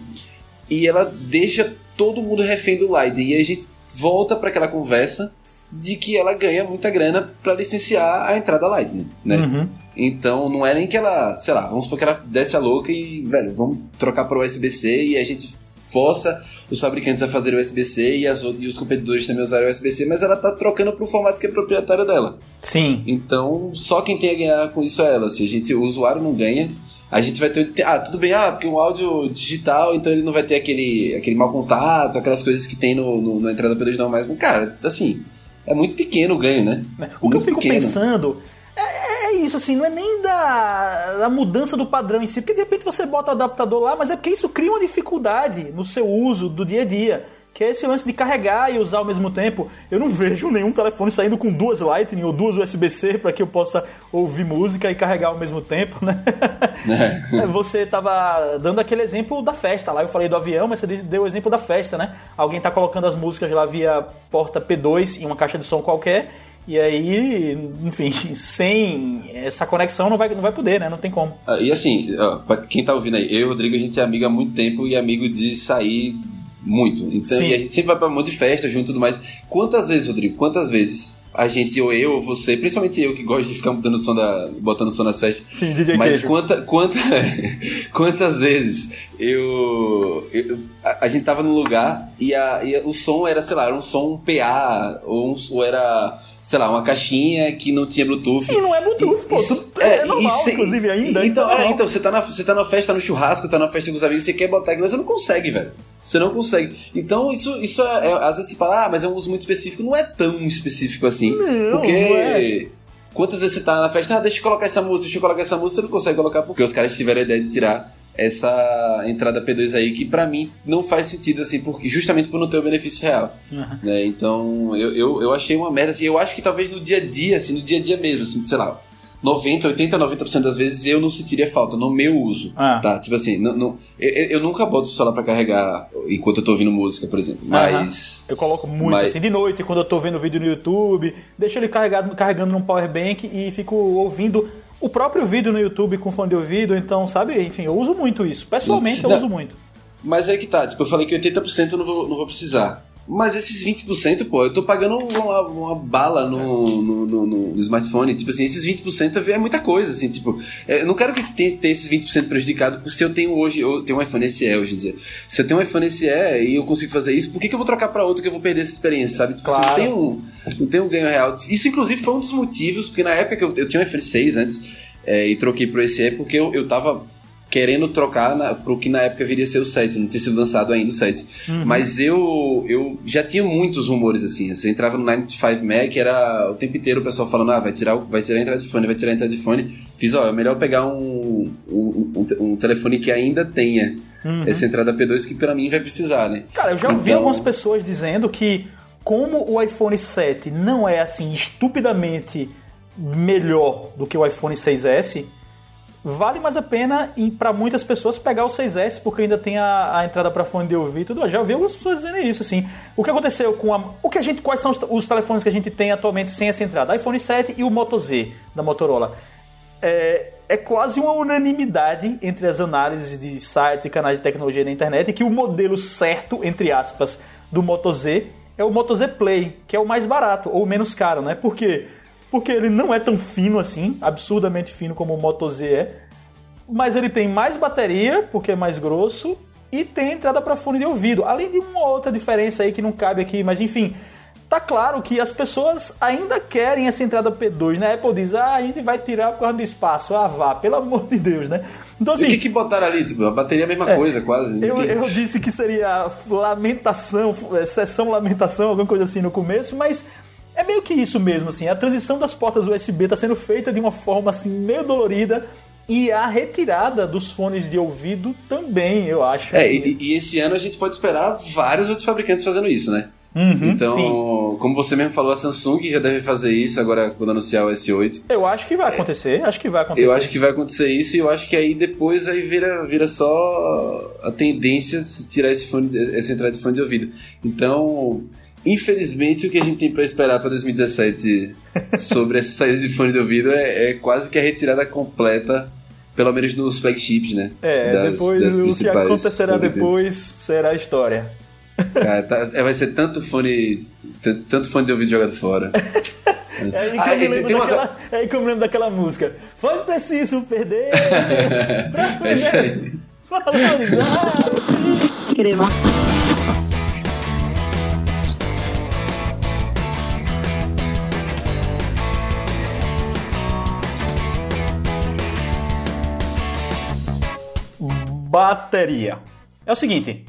E ela deixa todo mundo refém do Lightning. E a gente volta para aquela conversa de que ela ganha muita grana para licenciar a entrada Lightning, né? Uhum. Então não é nem que ela, sei lá, vamos supor que ela desce a louca e, velho, vamos trocar para USB-C e a gente força os fabricantes a fazer USB-C e, as, e os competidores também usarem USB-C, mas ela tá trocando para o formato que é proprietário dela. Sim. Então só quem tem a ganhar com isso é ela. Se a gente, o usuário não ganha, a gente vai ter. Ah, tudo bem, ah, porque o áudio digital, então ele não vai ter aquele, aquele mau contato, aquelas coisas que tem no, no na entrada P2 não, mas, cara, assim é muito pequeno o ganho, né? O muito que eu fico pequeno. pensando é, é, isso, assim, não é nem da, da mudança do padrão em si, porque de repente você bota o adaptador lá, mas é porque isso cria uma dificuldade no seu uso do dia a dia. Que é esse lance de carregar e usar ao mesmo tempo. Eu não vejo nenhum telefone saindo com duas Lightning ou duas USB-C para que eu possa ouvir música e carregar ao mesmo tempo, né? [LAUGHS] É. Você tava dando aquele exemplo da festa lá, eu falei do avião, mas você deu o exemplo da festa, né? Alguém tá colocando as músicas lá via porta P2 em uma caixa de som qualquer e aí, enfim, [LAUGHS] sem essa conexão não vai, não vai poder, né? Não tem como. Ah, e assim, ó, pra quem tá ouvindo aí, eu e o Rodrigo, a gente é amigo há muito tempo e amigo de sair muito. Então, e a gente sempre vai pra um monte de festa junto e tudo mais. Quantas vezes, Rodrigo, quantas vezes a gente, ou eu, ou você, principalmente eu que gosto de ficar botando som, da, botando som nas festas. Sim, DJ Mas quanta, quanta, [LAUGHS] quantas vezes eu, eu a, a, gente tava num lugar e, a, e o som era, sei lá, era um som PA, ou, um, ou era sei lá, uma caixinha que não tinha Bluetooth. E não é Bluetooth, pô. Tu, é, é normal, se, inclusive, ainda. Então, é, então você, tá na, você tá na festa, tá no churrasco, tá na festa com os amigos, você quer botar aquilo, você não consegue, velho. Você não consegue. Então, isso, isso é, é, Às vezes você fala, ah, mas é um uso muito específico. Não é tão específico assim. Não, porque. Não é. Quantas vezes você tá na festa, ah, deixa eu colocar essa música, deixa eu colocar essa música, você não consegue colocar porque os caras tiveram a ideia de tirar essa entrada P2 aí que para mim não faz sentido assim porque justamente por não ter o benefício real uhum. né então eu, eu, eu achei uma merda assim eu acho que talvez no dia a dia assim no dia a dia mesmo assim sei lá 90, 80, 90% das vezes eu não sentiria falta no meu uso. Ah. Tá? Tipo assim, não, não, eu, eu, nunca boto o celular pra carregar enquanto eu tô ouvindo música, por exemplo. Mas. Eu coloco muito mas... assim de noite, quando eu tô vendo vídeo no YouTube, deixo ele carregado, carregando num power bank e fico ouvindo o próprio vídeo no YouTube com fone de ouvido, então, sabe? Enfim, eu uso muito isso. Pessoalmente, eu uso muito. Mas aí que tá, tipo, eu falei que 80% eu não vou, não vou precisar. Mas esses 20%, pô, eu tô pagando uma, uma bala no, no, no, no, smartphone. Tipo assim, esses 20% é muita coisa, assim, tipo, é, eu não quero que tenha, tenha esses 20% prejudicado, porque se eu tenho hoje, eu tenho um iPhone SE hoje em dia. Se eu tenho um iPhone SE e eu consigo fazer isso, por que, que eu vou trocar para outro que eu vou perder essa experiência, sabe? Tipo, claro. assim, não tem, um, não tem um ganho real. Isso, inclusive, foi um dos motivos, porque na época que eu, eu tinha um iPhone 6 antes, é, e troquei pro SE, porque eu, eu tava querendo trocar na, pro que na época viria a ser o 7, não tinha sido lançado ainda o 7. Uhum. Mas eu eu já tinha muitos rumores assim. Você entrava no 95 Mac, era o tempo inteiro o pessoal falando: ah, vai tirar, vai tirar a entrada de fone, vai tirar a entrada de fone. Fiz, ó, é melhor pegar um, um, um, um telefone que ainda tenha uhum. essa entrada P2 que para mim vai precisar, né? Cara, eu já ouvi então... algumas pessoas dizendo que como o iPhone 7 não é assim estupidamente melhor do que o iPhone 6S, vale mais a pena para muitas pessoas pegar o 6S porque ainda tem a, a entrada para fone de ouvido e tudo. Já ouvi algumas pessoas dizendo isso assim. O que aconteceu com a o que a gente quais são os, os telefones que a gente tem atualmente sem essa entrada? iPhone 7 e o Moto Z da Motorola. É, é quase uma unanimidade entre as análises de sites e canais de tecnologia na internet que o modelo certo, entre aspas, do Moto Z é o Moto Z Play, que é o mais barato ou menos caro, né? Porque porque ele não é tão fino assim, absurdamente fino como o Moto Z é, mas ele tem mais bateria, porque é mais grosso, e tem entrada para fone de ouvido, além de uma outra diferença aí que não cabe aqui, mas enfim, tá claro que as pessoas ainda querem essa entrada P2, né? A Apple diz, ah, a gente vai tirar por causa do espaço, ah, vá, pelo amor de Deus, né? Então, assim, o que, que botaram ali? Tipo, a bateria é a mesma é, coisa, quase. Eu, eu, [LAUGHS] disse que seria lamentação, é, sessão lamentação, alguma coisa assim no começo, mas é meio que isso mesmo, assim. A transição das portas USB está sendo feita de uma forma assim meio dolorida e a retirada dos fones de ouvido também, eu acho. É, assim. e, e, esse ano a gente pode esperar vários outros fabricantes fazendo isso, né? Uhum, então, sim. como você mesmo falou, a Samsung já deve fazer isso agora quando anunciar o S8. Eu acho que vai acontecer, é, acho que vai acontecer. Eu acho que vai acontecer isso e eu acho que aí depois aí vira, vira só a tendência de tirar esse fone, essa entrada de fone de ouvido. Então, Infelizmente, o que a gente tem para esperar para 2017 sobre essa saída de fone de ouvido é, é, quase que a retirada completa, pelo menos nos flagships, né? É, das, depois das o que acontecerá depois será história. Cara, tá, é, vai ser tanto fone, tanto fone de ouvido jogado fora. [LAUGHS] É aí que, ah, eu, me daquela, uma... é aí que eu me lembro daquela música. Foi preciso perder pra [LAUGHS] perder, é isso aí. valorizar. Bateria. É o seguinte,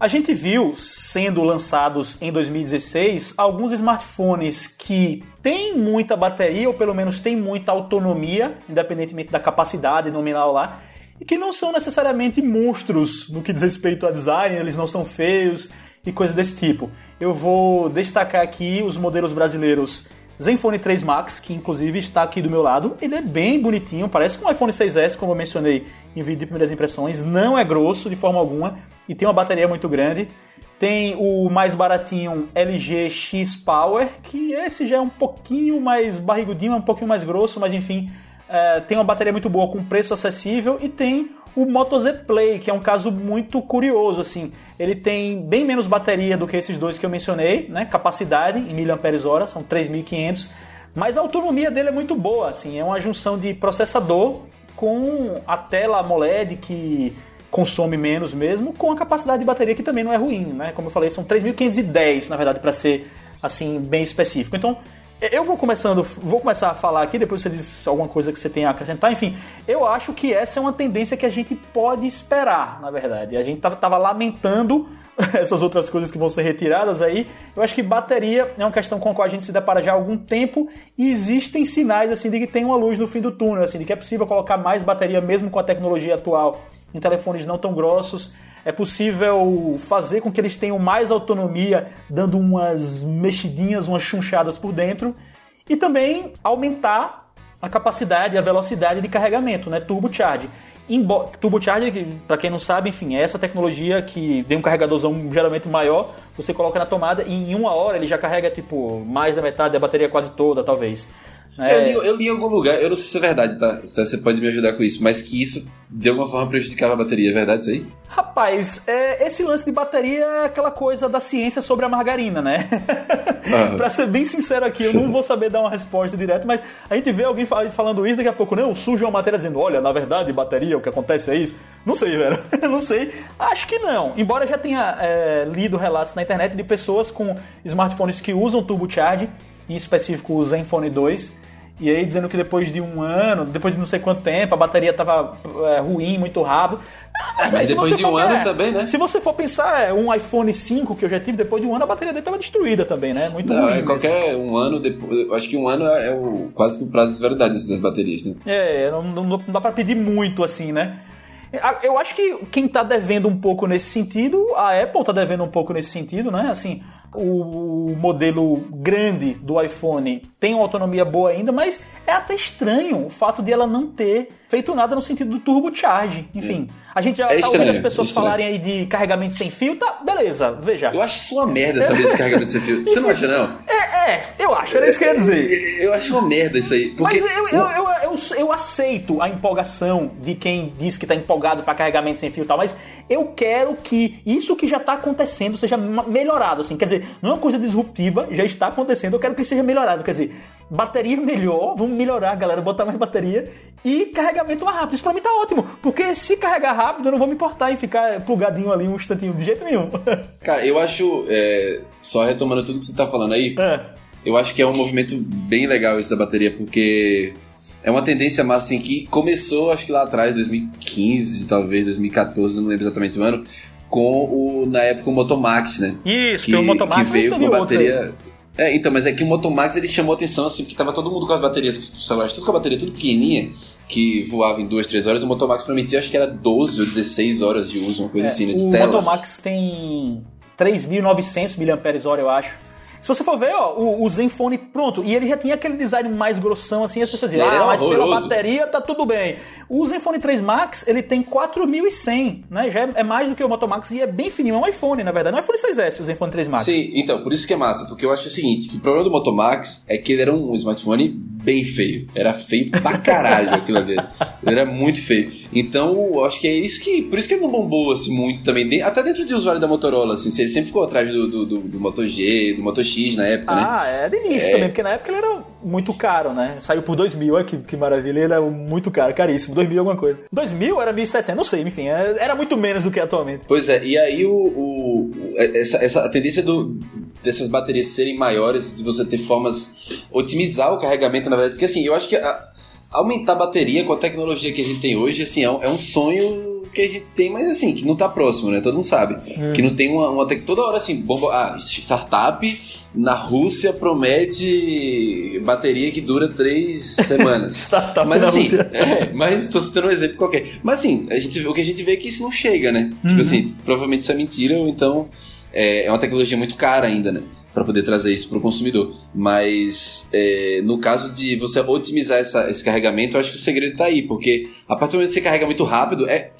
a gente viu sendo lançados em 2016 alguns smartphones que têm muita bateria, ou pelo menos têm muita autonomia, independentemente da capacidade nominal lá, e que não são necessariamente monstros no que diz respeito a design, eles não são feios, e coisas desse tipo. Eu vou destacar aqui os modelos brasileiros Zenfone 3 Max, que inclusive está aqui do meu lado. Ele é bem bonitinho, parece com um iPhone 6S, como eu mencionei em vídeo de primeiras impressões. Não é grosso de forma alguma e tem uma bateria muito grande. Tem o mais baratinho LG X Power, que esse já é um pouquinho mais barrigudinho, é um pouquinho mais grosso, mas enfim, é, tem uma bateria muito boa com preço acessível e tem o Moto Z Play, que é um caso muito curioso, assim. Ele tem bem menos bateria do que esses dois que eu mencionei, né? Capacidade em mAh, são 3.500, mas a autonomia dele é muito boa, assim. É uma junção de processador com a tela AMOLED que consome menos mesmo, com a capacidade de bateria que também não é ruim, né? Como eu falei, são 3.510, na verdade, para ser assim bem específico. Então, eu vou começando, vou começar a falar aqui, depois você diz alguma coisa que você tem a acrescentar. Enfim, eu acho que essa é uma tendência que a gente pode esperar, na verdade. A gente tava lamentando [LAUGHS] essas outras coisas que vão ser retiradas aí. Eu acho que bateria é uma questão com a qual a gente se depara já há algum tempo e existem sinais assim de que tem uma luz no fim do túnel, assim, de que é possível colocar mais bateria mesmo com a tecnologia atual em telefones não tão grossos é possível fazer com que eles tenham mais autonomia, dando umas mexidinhas, umas chunchadas por dentro, e também aumentar a capacidade, a velocidade de carregamento, né? Turbocharge. Turbocharge, para quem não sabe, enfim, é essa tecnologia que tem um carregadorzão geralmente maior, você coloca na tomada e em uma hora ele já carrega tipo mais da metade da bateria quase toda, talvez. É... Eu, li, eu, li, em algum lugar, eu não sei se é verdade, tá? Você pode me ajudar com isso, mas que isso de alguma forma prejudicava a bateria, é verdade isso aí? Rapaz, é, esse lance de bateria é aquela coisa da ciência sobre a margarina, né? Ah. [LAUGHS] pra ser bem sincero aqui, eu não vou saber dar uma resposta direta, mas a gente vê alguém falando isso daqui a pouco, não, surge uma matéria dizendo, olha, na verdade, bateria, o que acontece é isso. Não sei, [LAUGHS] velho. não sei. Acho que não. Embora já tenha é, lido relatos na internet de pessoas com smartphones que usam turbocharge, em específico o Zenfone 2, e aí dizendo que depois de um ano, depois de não sei quanto tempo, a bateria estava é, ruim, muito rápido. Mas, mas depois de um for, ano é, também, né? Se você for pensar, é, um iPhone 5 que eu já tive, depois de um ano a bateria dele estava destruída também, né? Muito não, ruim. É, qualquer um ano, depois, eu acho que um ano é o, quase que o prazo de verdade assim, das baterias, né? É, não, não, não dá para pedir muito assim, né? Eu acho que quem está devendo um pouco nesse sentido, a Apple está devendo um pouco nesse sentido, né? Assim, o modelo grande do iPhone tem uma autonomia boa ainda, mas é até estranho o fato de ela não ter feito nada no sentido do turbocharge. Enfim, a gente já é tá ouvindo as pessoas falarem aí de carregamento sem fio, tá, beleza, veja. Eu acho isso uma merda saber esse carregamento sem fio. Você não [LAUGHS] acha, não? É, é, eu acho, era isso que eu ia dizer. Eu acho uma merda isso aí. Porque... Mas eu, eu, eu, eu, eu aceito a empolgação de quem diz que tá empolgado para carregamento sem fio e tal, mas eu quero que isso que já tá acontecendo seja melhorado, assim. Quer dizer, não é uma coisa disruptiva, já está acontecendo, eu quero que seja melhorado. Quer dizer, bateria melhor, vamos melhorar, galera, botar mais bateria e carregamento mais rápido. Isso pra mim tá ótimo, porque se carregar rápido eu não vou me importar em ficar plugadinho ali um instantinho, de jeito nenhum. [LAUGHS] Cara, eu acho, é, só retomando tudo que você tá falando aí, é. eu acho que é um movimento bem legal esse da bateria, porque é uma tendência massa assim que começou, acho que lá atrás, 2015, talvez 2014, não lembro exatamente o ano, com o, na época, o Motomax, né? Isso, que, o Motomax que veio com a bateria. É, então, mas é que o Motomax ele chamou atenção, assim, porque tava todo mundo com as baterias dos celulares, tudo com a bateria tudo pequenininha, que voava em 2, 3 horas. O Motomax prometia, acho que era 12 ou 16 horas de uso, uma coisa é, assim, né, de o tela. O Motomax tem 3.900 mAh, eu acho. Se você for ver, ó, o, o Zenfone, pronto, e ele já tinha aquele design mais grossão, assim, as pessoas dizem, ah, mas pela bateria tá tudo bem. O Zenfone 3 Max, ele tem 4.100, né? Já é, é, mais do que o Moto Max e é bem fininho. É um iPhone, na verdade. Não é um iPhone 6S, o Zenfone 3 Max. Sim, então, por isso que é massa. Porque eu acho o seguinte, que o problema do Moto Max é que ele era um smartphone bem feio. Era feio pra caralho [LAUGHS] aquilo dele. Ele era muito feio. Então, eu acho que é isso que. Por isso que ele não bombou assim muito também. Até dentro de usuário da Motorola, assim. Ele sempre ficou atrás do, do, do, do Moto G, do Moto X na época, ah, né? Ah, é de início é... também, porque na época ele era muito caro, né? Saiu por 2 mil, olha que, que maravilha. Ele era muito caro, caríssimo. 2 mil alguma coisa. 2 mil era 1.700, não sei, enfim. É, era muito menos do que atualmente. Pois é, e aí o, o essa, essa a tendência do, dessas baterias serem maiores, de você ter formas otimizar o carregamento, na verdade, porque assim, eu acho que a, aumentar a bateria com a tecnologia que a gente tem hoje, assim, é um, é um sonho que a gente tem, mas assim, que não tá próximo, né? Todo mundo sabe. Hum. Que não tem uma, uma. Toda hora assim, bomba. Ah, startup na Rússia promete bateria que dura três [LAUGHS] semanas. mas assim, é, mas tô citando um exemplo qualquer. Mas assim, a gente, o que a gente vê é que isso não chega, né? Tipo uhum. Tipo assim, provavelmente isso é mentira, ou então é, é uma tecnologia muito cara ainda, né? Para poder trazer isso para o consumidor. Mas é, no caso de você otimizar essa, esse carregamento, eu acho que o segredo está aí, porque a partir do momento que você carrega muito rápido, é,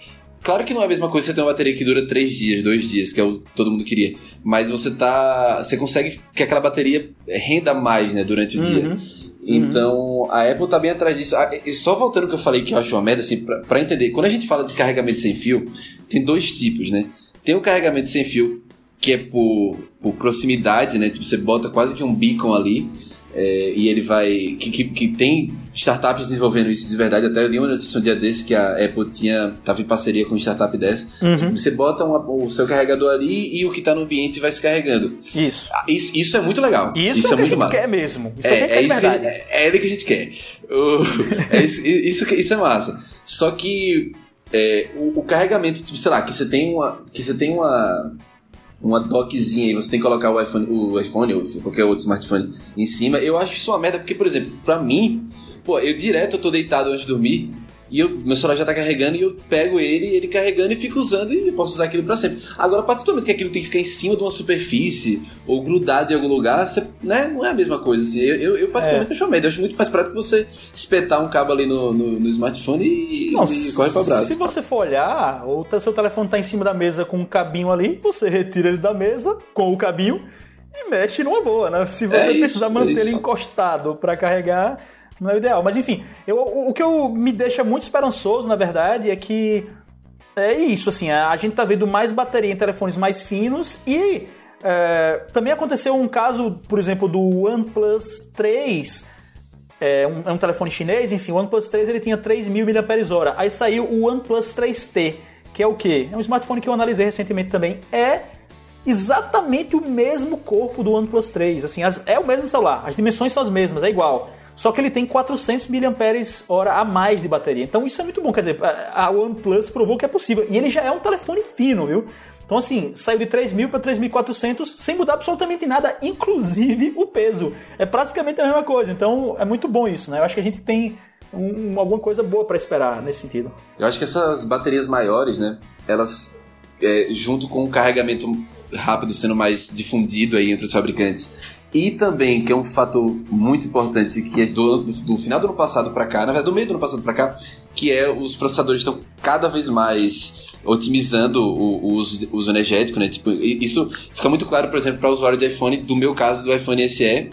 Claro que não é a mesma coisa você ter uma bateria que dura 3 dias, 2 dias, que é o que todo mundo queria. Mas você tá. Você consegue que aquela bateria renda mais, né, durante o Uhum. dia. Então, a Apple tá bem atrás disso. Ah, e só voltando ao que eu falei que eu acho uma merda, assim, pra, pra entender. Quando a gente fala de carregamento sem fio, tem dois tipos, né? Tem o carregamento sem fio, que é por, por proximidade, né? Tipo, você bota quase que um beacon ali. É, e ele vai. Que, que, que tem startups desenvolvendo isso de verdade. Até eu li uma notícia um dia desse que a Apple tinha, tava em parceria com uma startup dessa. Uhum. Tipo, você bota uma- o seu carregador ali e o que tá no ambiente vai se carregando. Isso. Ah, Isso, isso é muito legal. Isso, Isso, é, é muito massa. quer mesmo. Isso É, é, o que a é gente isso quer que, é, é ele que a gente quer. É isso, isso, isso é massa. Só que é, o, o carregamento, tipo, sei lá, que você tem uma. Que você tem uma. Uma dockzinha e você tem que colocar o iPhone, o iPhone ou qualquer outro smartphone em cima, eu acho isso uma merda, porque, por exemplo, pra mim, pô, eu direto eu tô deitado antes de dormir e eu, meu celular já tá carregando e eu pego ele, ele carregando e fico usando e posso usar aquilo pra sempre. Agora, a partir do momento que aquilo tem que ficar em cima de uma superfície ou grudado em algum lugar, você, né, não é a mesma coisa. Assim. Eu, eu, eu particularmente acho uma merda. Eu acho muito mais prático você espetar um cabo ali no, no, no smartphone e, Não, e corre pra braço. Se você for olhar, o te- seu telefone tá em cima da mesa com um cabinho ali, você retira ele da mesa com o cabinho e mexe numa boa, né? Se você É precisar é manter ele isso. encostado pra carregar, não é o ideal. Mas enfim, eu- o, que eu, me deixa muito esperançoso, na verdade, é que é isso, assim, a, a gente tá vendo mais bateria em telefones mais finos e é, também aconteceu um caso, por exemplo, do OnePlus 3, é um, é um telefone chinês, enfim, o OnePlus 3 ele tinha 3.000 mAh. Aí saiu o OnePlus 3T, que é o quê? É um smartphone que eu analisei recentemente também. É exatamente o mesmo corpo do OnePlus 3. Assim, as- é o mesmo celular, as dimensões são as mesmas, é igual. Só que ele tem 400 mAh a mais de bateria. Então isso é muito bom. Quer dizer, a OnePlus provou que é possível. E ele já é um telefone fino, viu? Então, assim, saiu de 3.000 para 3.400 sem mudar absolutamente nada, inclusive o peso. É praticamente a mesma coisa. Então, é muito bom isso, né? Eu acho que a gente tem um- alguma coisa boa para esperar nesse sentido. Eu acho que essas baterias maiores, né? Elas, é, junto com o carregamento rápido sendo mais difundido aí entre os fabricantes, e também, que é um fator muito importante, que é do, do- final do ano passado pra cá, na verdade, do meio do ano passado pra cá, que é os processadores estão cada vez mais otimizando o, o uso, uso energético, né? Tipo, isso fica muito claro, por exemplo, para o usuário de iPhone, do meu caso, do iPhone SE,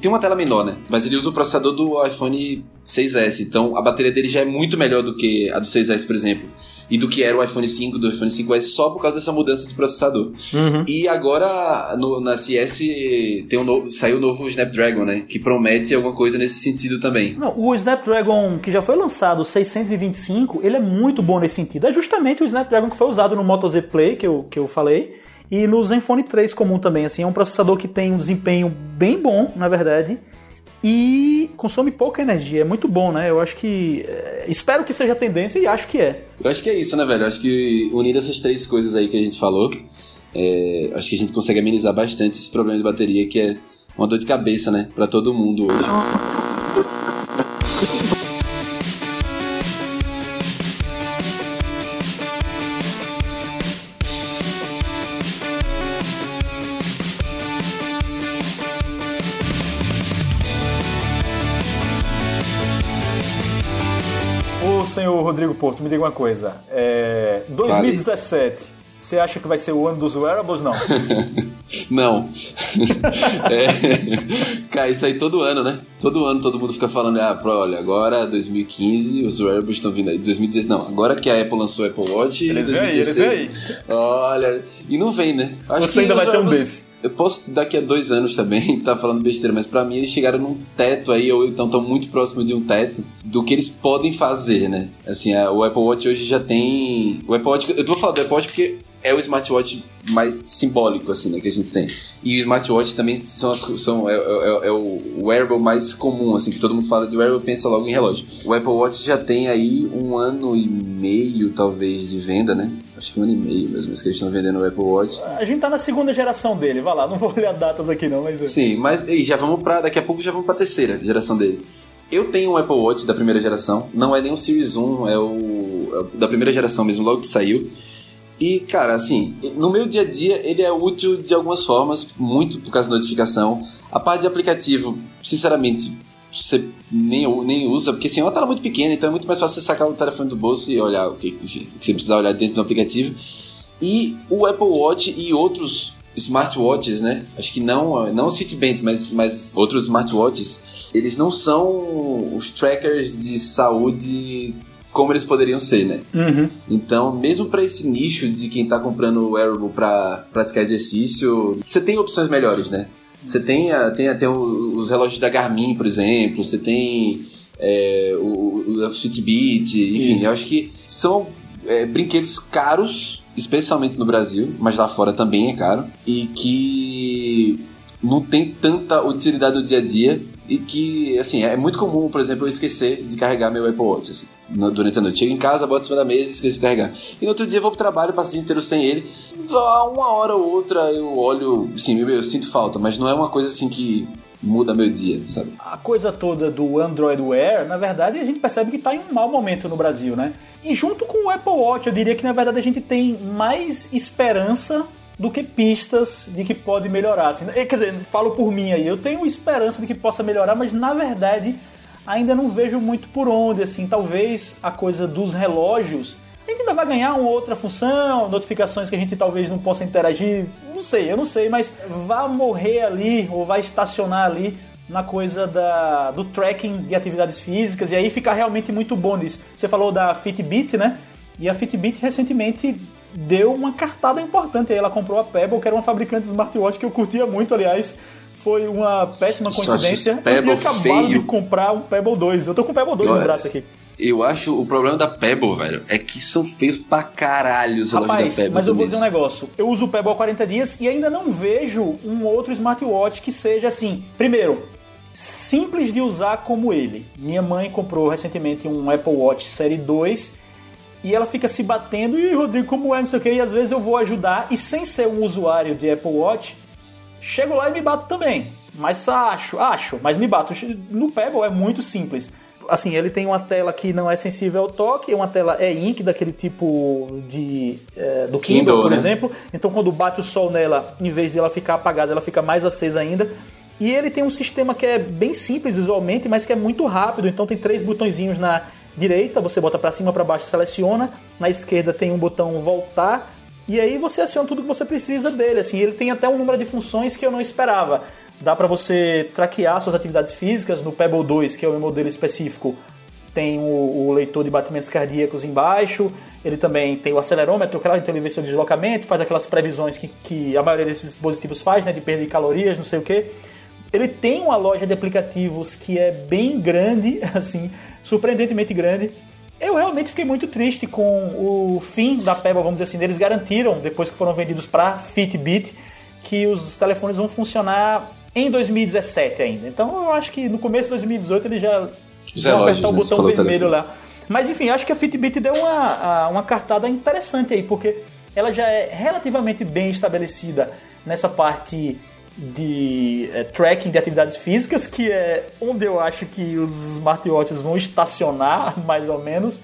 tem uma tela menor, né? Mas ele usa o processador do iPhone 6S, então a bateria dele já é muito melhor do que a do 6S, por exemplo. E do que era o iPhone 5, do iPhone 5S, só por causa dessa mudança de processador. E agora, no- na CS, tem um novo, saiu o novo Snapdragon, né? Que promete alguma coisa nesse sentido também. Não, o Snapdragon que já foi lançado, o 625, ele é muito bom nesse sentido. É justamente o Snapdragon que foi usado no Moto Z Play, que eu, que eu falei, e no Zenfone 3 comum também. Assim, é um processador que tem um desempenho bem bom, na verdade, e consome pouca energia. É muito bom, né? Eu acho que. é, espero que seja tendência e acho que é. Eu acho que é isso, né, velho? Eu acho que unindo essas três coisas aí que a gente falou, é, acho que a gente consegue amenizar bastante esse problema de bateria, que é uma dor de cabeça, né? Pra todo mundo hoje. Rodrigo Porto, me diga uma coisa. É, 2017, você acha que vai ser o ano dos wearables? Não. [LAUGHS] Não. [LAUGHS] É, cara, isso aí todo ano, né? Todo ano todo mundo fica falando, ah, pro, olha, agora 2015 os wearables estão vindo aí. 2016, não, agora que a Apple lançou o Apple Watch, aí, 2016. eles vêm Olha, e não vem, né? Acho Você ainda vai ter um desse. Eu posso daqui a dois anos também estar [LAUGHS] falando besteira, mas pra mim eles chegaram num teto aí, ou então estão muito próximo de um teto do que eles podem fazer, né? Assim, a- o Apple Watch hoje já tem. O Apple Watch, eu tô falando do Apple Watch porque é o smartwatch mais simbólico, assim, né, que a gente tem. E o smartwatch também são, as, são é, é- é o wearable mais comum, assim, que todo mundo fala de wearable pensa logo em relógio. O Apple Watch já tem aí um ano e meio, talvez, de venda, né? Acho que um ano e meio mesmo, que eles estão vendendo o Apple Watch. A gente tá na segunda geração dele, vai lá, não vou olhar datas aqui não, mas. é. Sim, mas e já vamos pra. Daqui a pouco já vamos pra terceira geração dele. Eu tenho um Apple Watch da primeira geração, não é nem o Series 1, é o, é o da primeira geração mesmo, logo que saiu. E, cara, assim, no meu dia a dia ele é útil de algumas formas, muito por causa da notificação. A parte de aplicativo, sinceramente, você nem, nem usa, porque assim, é uma tela muito pequena, então é muito mais fácil você sacar o telefone do bolso e olhar o que, você precisar olhar dentro do aplicativo. E o Apple Watch e outros smartwatches, né? Acho que não, não os Fitbands, mas, mas outros smartwatches, eles não são os trackers de saúde como eles poderiam ser, né? Uhum. Então, mesmo para esse nicho de quem tá comprando o wearable para praticar exercício, você tem opções melhores, né? Você tem, a, tem até os relógios da Garmin, por exemplo, você tem é, o, o Fitbit, enfim, Isso. eu acho que são é, brinquedos caros, especialmente no Brasil, mas lá fora também é caro, e que não tem tanta utilidade do dia a dia e que, assim, é muito comum, por exemplo, eu esquecer de carregar meu Apple Watch, assim, durante a noite. Chego em casa, boto em cima da mesa e esqueço de carregar. E no outro dia eu vou pro trabalho, passo o dia inteiro sem ele. Só uma hora ou outra eu olho, sim, eu, eu sinto falta, mas não é uma coisa assim que muda meu dia, sabe? A coisa toda do Android Wear, na verdade, a gente percebe que está em um mau momento no Brasil, né? E junto com o Apple Watch, eu diria que na verdade a gente tem mais esperança do que pistas de que pode melhorar. Assim, quer dizer, falo por mim aí, eu tenho esperança de que possa melhorar, mas na verdade ainda não vejo muito por onde. Assim, talvez a coisa dos relógios a gente ainda vai ganhar uma outra função, notificações que a gente talvez não possa interagir, não sei, eu não sei, mas vai morrer ali ou vai estacionar ali na coisa da, do tracking de atividades físicas e aí ficar realmente muito bom nisso. Você falou da Fitbit, né? E a Fitbit recentemente deu uma cartada importante aí. Ela comprou a Pebble, que era uma fabricante de smartwatch que eu curtia muito, aliás. Foi uma péssima coincidência. esse eu tinha Pebble acabado feio. de comprar um Pebble 2. Eu tô com o Pebble 2 no Olha, braço aqui. Eu acho o problema da Pebble, velho, é que são feios pra caralho os relógios Rapaz, da Pebble. mas eu vou dizer um negócio. Eu uso o Pebble há 40 dias e ainda não vejo um outro smartwatch que seja assim. Primeiro, simples de usar como ele. Minha mãe comprou recentemente um Apple Watch Série 2 e ela fica se batendo. E Rodrigo, como é, não sei o que. E às vezes eu vou ajudar e sem ser um usuário de Apple Watch, chego lá e me bato também. Mas acho, acho, mas me bato. No Pebble é muito simples. Assim, ele tem uma tela que não é sensível ao toque, é uma tela é ink daquele tipo de é, do Kindle, Kindle, por né? exemplo. Então quando bate o sol nela, em vez de ela ficar apagada, ela fica mais acesa ainda. E ele tem um sistema que é bem simples visualmente, mas que é muito rápido. Então tem três botõezinhos na direita, você bota para cima, para baixo, seleciona. Na esquerda tem um botão voltar e aí você aciona tudo que você precisa dele. Assim, ele tem até um número de funções que eu não esperava. Dá para você traquear suas atividades físicas no Pebble 2, que é o meu modelo específico. Tem o, o leitor de batimentos cardíacos embaixo. Ele também tem o acelerômetro, claro, então ele vê seu deslocamento, faz aquelas previsões que, que a maioria desses dispositivos faz, né, de perda de calorias, não sei o que. Ele tem uma loja de aplicativos que é bem grande, [LAUGHS] assim, surpreendentemente grande. Eu realmente fiquei muito triste com o fim da Pebble, vamos dizer assim. Eles garantiram, depois que foram vendidos para Fitbit, que os telefones vão funcionar em 2017 ainda. Então eu acho que no começo de 2018 eles já Os vão apertar o né? Botão falou vermelho lá. Mas enfim, acho que a Fitbit deu uma, uma cartada interessante aí, porque ela já é relativamente bem estabelecida nessa parte de eh, tracking de atividades físicas, que é onde eu acho que os smartwatches vão estacionar, [LAUGHS] mais ou menos.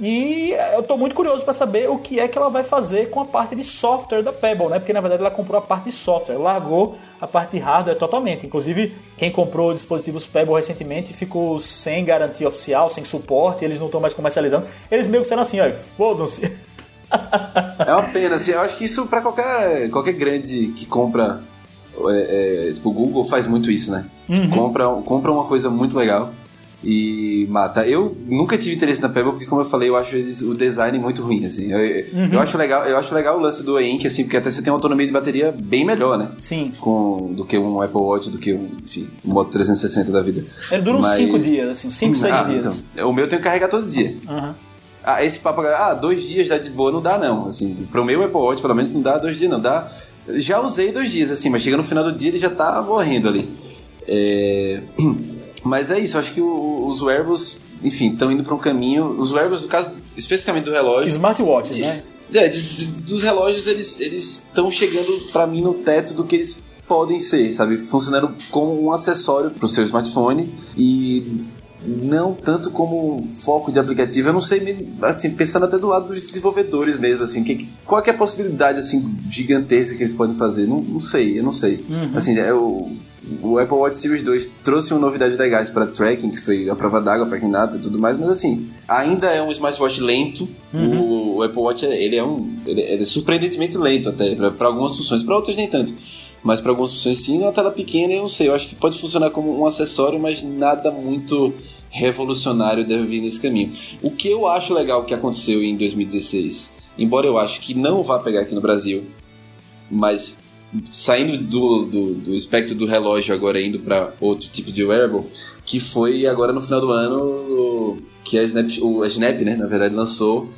E eu tô muito curioso para saber o que é que ela vai fazer com a parte de software da Pebble, né? Porque na verdade ela comprou a parte de software, largou a parte de hardware totalmente. Inclusive, quem comprou dispositivos Pebble recentemente ficou sem garantia oficial, sem suporte, eles não estão mais comercializando. Eles meio que disseram assim, ó, foda-se. [LAUGHS] É uma pena, assim, eu acho que isso pra qualquer, qualquer grande que compra. É, é, tipo, o Google faz muito isso, né? Tipo, compra, compra uma coisa muito legal e mata. Eu nunca tive interesse na Pebble porque, como eu falei, eu acho o design muito ruim, assim. Eu, eu acho legal, eu acho legal o lance do E-Ink, assim, porque até você tem uma autonomia de bateria bem melhor, né? Sim. Com, do que um Apple Watch, do que um, enfim, um Moto 360 da vida. Ele dura uns Mas- 5 dias, assim, 5, 6 Ah, dias. então. O meu eu tenho que carregar todo dia. Aham. Ah, esse papo, ah, dois dias dá de boa, não dá não, assim, pro meu Apple Watch, pelo menos, não dá dois dias não, dá, já usei dois dias, assim, mas chega no final do dia ele já tá morrendo ali. É... [CLEARS THROAT] Mas é isso, acho que o- os wearables, enfim, estão indo pra um caminho, os wearables, no caso, especificamente do relógio, Smartwatches, né? é, de- de- dos relógios, eles estão chegando pra mim no teto do que eles podem ser, sabe? Funcionando como um acessório pro seu smartphone e não tanto como foco de aplicativo. Eu não sei, assim, pensando até do lado dos desenvolvedores mesmo, assim, que, qual é a possibilidade, assim, gigantesca que eles podem fazer? Não, não sei, eu não sei. Uhum. Assim, é o, o Apple Watch Series 2 trouxe uma novidade legais para tracking, que foi a prova d'água para quem nada e tudo mais, mas assim, ainda é um smartwatch lento. Uhum. O, o, Apple Watch, ele é um, ele é surpreendentemente lento até, para algumas funções, para outras nem tanto. Mas para algumas funções sim, uma tela pequena, eu não sei, eu acho que pode funcionar como um acessório, mas nada muito revolucionário deve vir nesse caminho. O que eu acho legal que aconteceu em 2016, embora eu acho que não vá pegar aqui no Brasil, mas saindo do, do, do espectro do relógio agora indo para outro tipo de wearable, que foi agora no final do ano que a Snap, o, a Snap né, na verdade lançou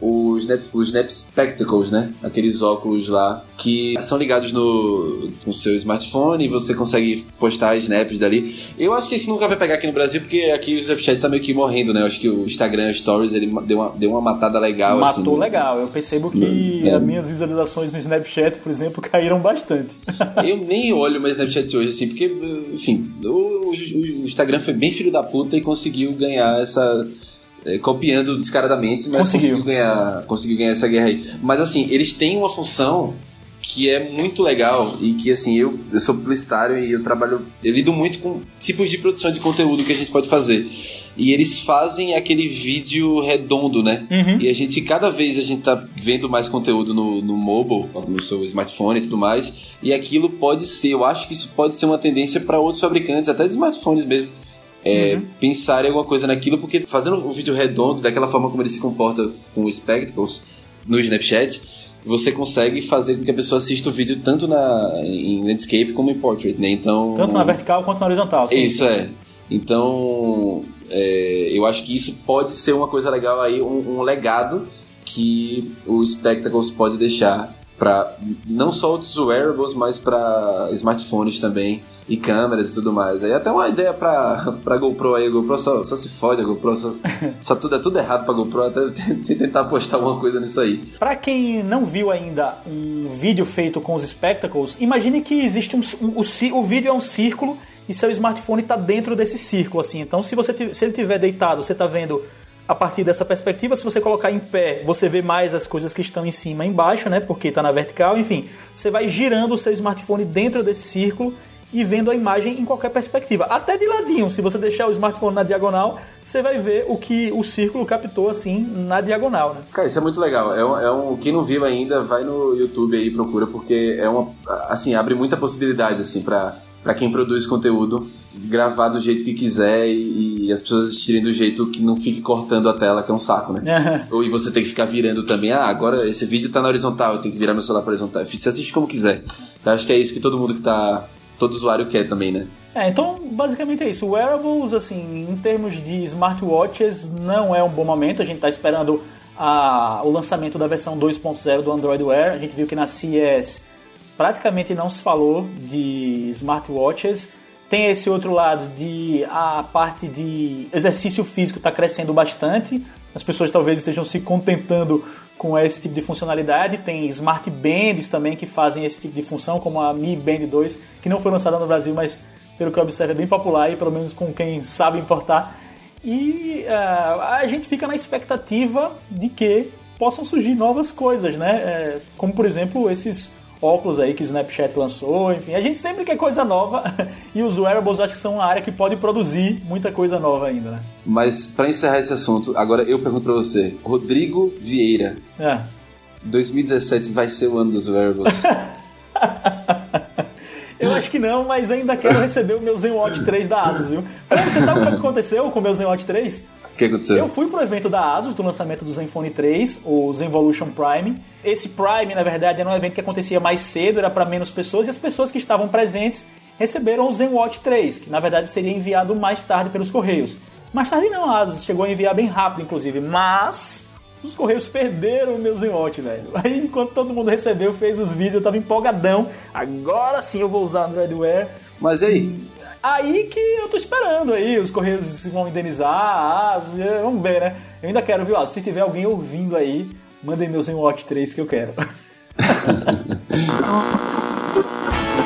os Snap, os Snap Spectacles, né? Aqueles óculos lá que são ligados no, no seu smartphone e você consegue postar snaps dali. Eu acho que esse nunca vai pegar aqui no Brasil porque aqui o Snapchat tá meio que morrendo, né? Eu acho que o Instagram Stories ele deu uma, deu uma matada legal. Matou assim, legal. Eu percebo que é. as minhas visualizações no Snapchat, por exemplo, [LAUGHS] caíram bastante. Eu nem olho mais Snapchat hoje, assim, porque, enfim, o, o, o Instagram foi bem filho da puta e conseguiu ganhar essa copiando descaradamente, mas conseguiu. conseguiu. ganhar, conseguiu ganhar essa guerra aí. Mas assim, eles têm uma função que é muito legal e que assim, eu, eu sou publicitário e eu trabalho, eu lido muito com tipos de produção de conteúdo que a gente pode fazer. E eles fazem aquele vídeo redondo, né? Uhum. E a gente, cada vez a gente tá vendo mais conteúdo no, no mobile, no seu smartphone e tudo mais. E aquilo pode ser, eu acho que isso pode ser uma tendência para outros fabricantes, até de smartphones mesmo é, uhum. pensar em alguma coisa naquilo, porque fazendo o vídeo redondo, daquela forma como ele se comporta com o Spectacles no Snapchat, você consegue fazer com que a pessoa assista o vídeo tanto na, em landscape como em portrait, né? Então, tanto na vertical quanto na horizontal. Sim. Isso é. Então, é, eu acho que isso pode ser uma coisa legal aí, um, um legado que o Spectacles pode deixar para não só outros wearables, mas para smartphones também e câmeras e tudo mais. Aí até uma ideia pra, [LAUGHS] pra GoPro aí, a GoPro só, só se fode, a GoPro só, [LAUGHS] só tudo é tudo errado pra GoPro, até [LAUGHS] tentar postar alguma coisa nisso aí. Pra quem não viu ainda um vídeo feito com os Spectacles, imagine que existe um, um o, o vídeo é um círculo e seu smartphone está dentro desse círculo, assim. Então, se você se ele estiver deitado, você está vendo a partir dessa perspectiva. Se você colocar em pé, você vê mais as coisas que estão em cima e embaixo, né? Porque está na vertical. Enfim, você vai girando o seu smartphone dentro desse círculo e vendo a imagem em qualquer perspectiva. Até de ladinho, se você deixar o smartphone na diagonal, você vai ver o que o círculo captou assim na diagonal. Né? Cara, isso é muito legal. É um, é um, quem não viu ainda, vai no YouTube aí e procura, porque é uma. Assim, abre muita possibilidade assim, para quem produz conteúdo gravar do jeito que quiser e, e, as pessoas assistirem do jeito que não fique cortando a tela, que é um saco, né? [LAUGHS] Ou e você tem que ficar virando também. Ah, agora esse vídeo tá na horizontal, eu tenho que virar meu celular pra horizontal. Você assiste como quiser. Eu acho que é isso que todo mundo que tá todo usuário quer também, né? É, então basicamente é isso. Wearables, assim, em termos de smartwatches, não é um bom momento. A gente está esperando a, o lançamento da versão 2.0 do Android Wear. A gente viu que na CES praticamente não se falou de smartwatches. Tem esse outro lado de a parte de exercício físico está crescendo bastante. As pessoas talvez estejam se contentando com esse tipo de funcionalidade. Tem Smart Bands também que fazem esse tipo de função, como a Mi Band 2, que não foi lançada no Brasil, mas pelo que eu observo é bem popular e pelo menos com quem sabe importar. E uh, a gente fica na expectativa de que possam surgir novas coisas, né? É, como por exemplo esses óculos aí que o Snapchat lançou, enfim, a gente sempre quer coisa nova [LAUGHS] e os wearables acho que são uma área que pode produzir muita coisa nova ainda, né? Mas para encerrar esse assunto, agora eu pergunto para você, Rodrigo Vieira. É. 2017 vai ser o ano dos wearables? [LAUGHS] Eu acho que não, mas ainda quero receber o meu Zen Watch 3 da Asus, viu? Você sabe o que aconteceu com o meu Zen Watch 3? Que aconteceu? Eu fui pro evento da Asus, do lançamento do Zenfone 3, o Zenvolution Prime. Esse Prime, na verdade, era um evento que acontecia mais cedo, era para menos pessoas, e as pessoas que estavam presentes receberam o ZenWatch 3, que na verdade seria enviado mais tarde pelos Correios. Mais tarde não, a Asus chegou a enviar bem rápido, inclusive, mas os Correios perderam o meu Zenwatch, velho. Aí, enquanto todo mundo recebeu, fez os vídeos, eu tava empolgadão. Agora sim eu vou usar Android Wear. Mas aí, Aí que eu tô esperando aí, os Correios vão indenizar, ah, vamos ver, né? Eu ainda quero, viu? Ah, se tiver alguém ouvindo aí, mandem meu Zen Watch 3 que eu quero. [LAUGHS]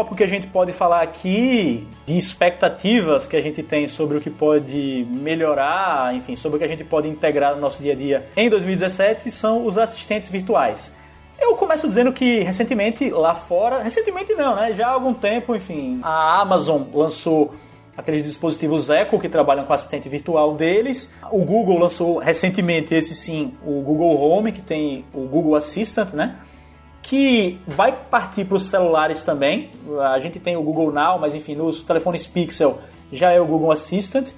tópico que a gente pode falar aqui, de expectativas que a gente tem sobre o que pode melhorar, enfim, sobre o que a gente pode integrar no nosso dia a dia em 2017, são os assistentes virtuais. Eu começo dizendo que recentemente lá fora, recentemente não, né? Já há algum tempo, enfim, a Amazon lançou aqueles dispositivos Echo que trabalham com assistente virtual deles. O Google lançou recentemente esse sim, o Google Home, que tem o Google Assistant, né? Que vai partir para os celulares também. A gente tem o Google Now, mas enfim, nos telefones Pixel já é o Google Assistant.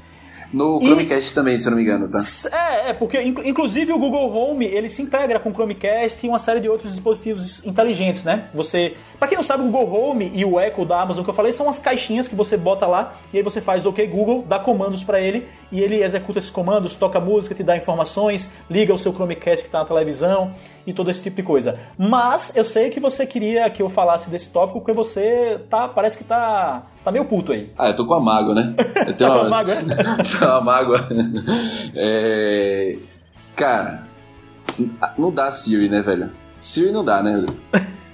No Chromecast também, se eu não me engano, tá? É, é, porque in- inclusive o Google Home ele se integra com o Chromecast e uma série de outros dispositivos inteligentes, né? Você, para quem não sabe, o Google Home e o Echo da Amazon que eu falei são as caixinhas que você bota lá e aí você faz OK Google, dá comandos para ele e ele executa esses comandos, toca música, te dá informações, liga o seu Chromecast que tá na televisão e todo esse tipo de coisa. Mas eu sei que você queria que eu falasse desse tópico porque você tá, parece que tá tá meio puto aí. Ah, eu tô com a mágoa, né? Eu tenho [LAUGHS] [LAUGHS] Tá com a mágoa, né? Tô uma mágoa. É... Cara, não dá a Siri, né, velho? Siri não dá, né?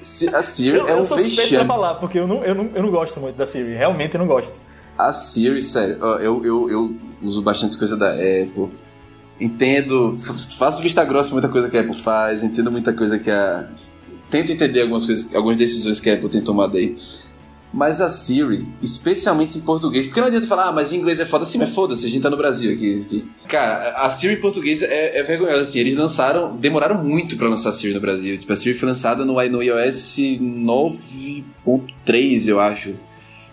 Si- A Siri Eu, é eu um sou suspeito pra vexame. falar, porque eu não, eu, não, eu não gosto muito da Siri. Realmente eu não gosto. A Siri, sério, eu, eu, eu uso bastante coisa da Apple. Entendo, faço vista grossa muita coisa que a Apple faz, entendo muita coisa que a. Tento entender algumas coisas, algumas decisões que a Apple tem tomado aí. Mas a Siri, especialmente em português, porque não adianta falar, ah, mas em inglês é foda, sim, mas foda-se, a gente tá no Brasil aqui. enfim. Cara, a Siri em português é, é vergonhosa, assim, eles lançaram, demoraram muito pra lançar a Siri no Brasil. Tipo, a Siri foi lançada no, no iOS 9.3, eu acho.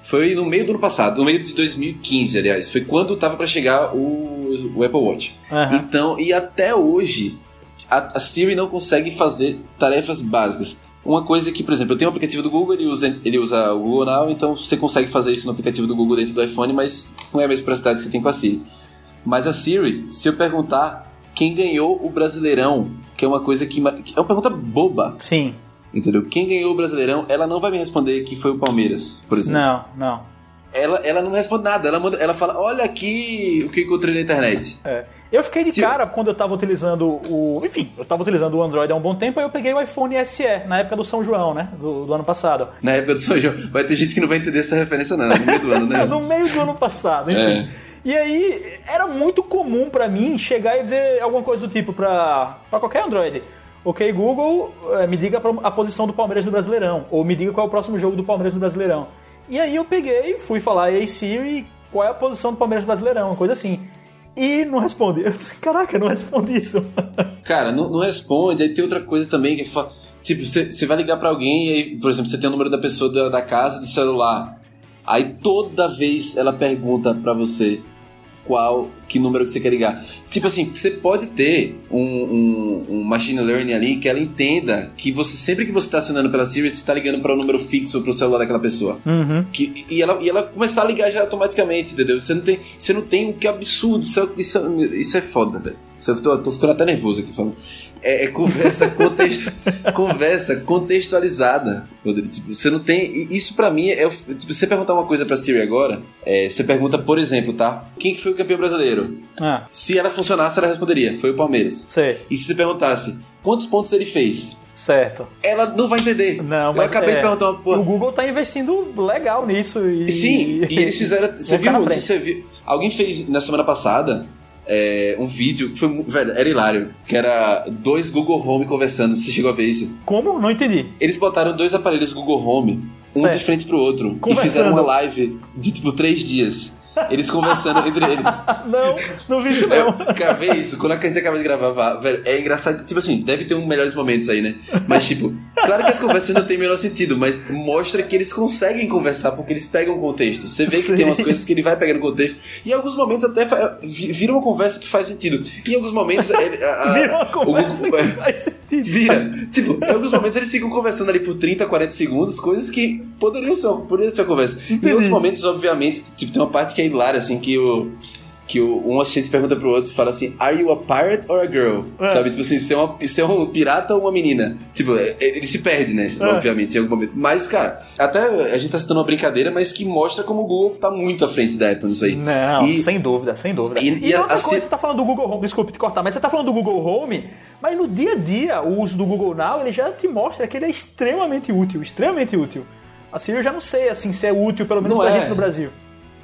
Foi no meio do ano passado, no meio de 2015, aliás. Foi quando tava pra chegar o, o Apple Watch. Aham. Então, e até hoje, a, a Siri não consegue fazer tarefas básicas. Uma coisa que, por exemplo, eu tenho um aplicativo do Google, ele usa, ele usa o Google Now, então você consegue fazer isso no aplicativo do Google dentro do iPhone, mas não é a mesma praticidade que tem com a Siri. Mas a Siri, se eu perguntar quem ganhou o Brasileirão, que é uma coisa que, é uma pergunta boba, Sim. entendeu? Quem ganhou o Brasileirão, ela não vai me responder que foi o Palmeiras, por exemplo Não, não. ela, ela não responde nada. Ela, manda, ela fala: Olha aqui o que eu encontrei na internet. É. Eu fiquei de cara quando eu tava utilizando o. Enfim, eu tava utilizando o Android há um bom tempo, aí eu peguei o iPhone SE, na época do São João, né? Do, do ano passado. Na época do São João. Vai ter gente que não vai entender essa referência, não, no meio do ano, né? [LAUGHS] no meio do ano passado, enfim. É. E aí, era muito comum pra mim chegar e dizer alguma coisa do tipo pra, pra qualquer Android. Ok, Google, eh, me diga a posição do Palmeiras no Brasileirão. Ou me diga qual é o próximo jogo do Palmeiras no Brasileirão. E aí eu peguei, fui falar, ei Siri, qual é a posição do Palmeiras no Brasileirão? Uma coisa assim. E não responde. Eu disse, caraca, não responde isso. [LAUGHS] Cara, não, não responde. Aí tem outra coisa também que é fa- Tipo, você vai ligar pra alguém e aí, por exemplo, você tem o número da pessoa da, da casa do celular. Aí toda vez ela pergunta pra você qual, que número que você quer ligar. Tipo assim, você pode ter um, um, um machine learning ali que ela entenda que você sempre que você está acionando pela Siri, você está ligando para um número fixo para o celular daquela pessoa. Uhum. Que, e, ela, e ela começar a ligar já automaticamente, entendeu? Você não tem, você não tem um que absurdo. Isso é, isso é, isso é foda, velho. Eu tô, tô ficando até nervoso aqui falando. É, é conversa, contexto, [LAUGHS] conversa contextualizada. Tipo, você não tem. Isso pra mim é. Tipo, você perguntar uma coisa pra Siri agora, é, você pergunta, por exemplo, tá? Quem que foi o campeão brasileiro? Ah, Se ela funcionasse, ela responderia: foi o Palmeiras. sei. E se você perguntasse quantos pontos ele fez? Certo. Ela não vai entender. Não, Eu mas acabei é, de perguntar uma. pô, O Google tá investindo legal nisso. E... Sim, e [LAUGHS] eles fizeram. Você viu, você viu? Alguém fez na semana passada é, um vídeo que foi. Velho, era hilário. Que era dois Google Home conversando. Você chegou a ver isso? Como? Não entendi. Eles botaram dois aparelhos Google Home, um Certo. de frente pro outro, e fizeram uma live de tipo três dias. Eles conversando entre eles. Não, não vi isso Eu não. gravei isso, quando a gente acaba de gravar, velho, é engraçado. Tipo assim, deve ter um melhores momentos aí, né? Mas, tipo, claro que as conversas não têm o menor sentido, mas mostra que eles conseguem conversar porque eles pegam contexto. Você vê que Sim. tem umas coisas que ele vai pegando contexto. E em alguns momentos até vira uma conversa que faz sentido. E em alguns momentos. ele- a- a- Vira uma o conversa que faz sentido. Vira. Tipo, em alguns momentos eles ficam conversando ali por 30, 40 segundos, coisas que poderiam ser, poderiam ser conversa. Entendi. Em outros momentos, obviamente, tipo, tem uma parte que é hilária, assim, que o. Que o, um assistente pergunta pro outro e fala assim: Are you a pirate or a girl? É. Sabe? Tipo assim, você é, uma, é um pirata ou uma menina? Tipo, é- é- ele se perde, né? É. Obviamente, em algum momento. Mas, cara, até a gente tá citando uma brincadeira, mas que mostra como o Google tá muito à frente da Apple nisso aí. Não, E- sem dúvida, sem dúvida. E- E, e a- outra assim- coisa, você tá falando do Google Home, desculpe te cortar, mas você tá falando do Google Home, mas no dia a dia, o uso do Google Now, ele já te mostra que ele é extremamente útil, extremamente útil. A Siri eu já não sei, assim, se é útil, pelo menos Não pra é. gente no Brasil.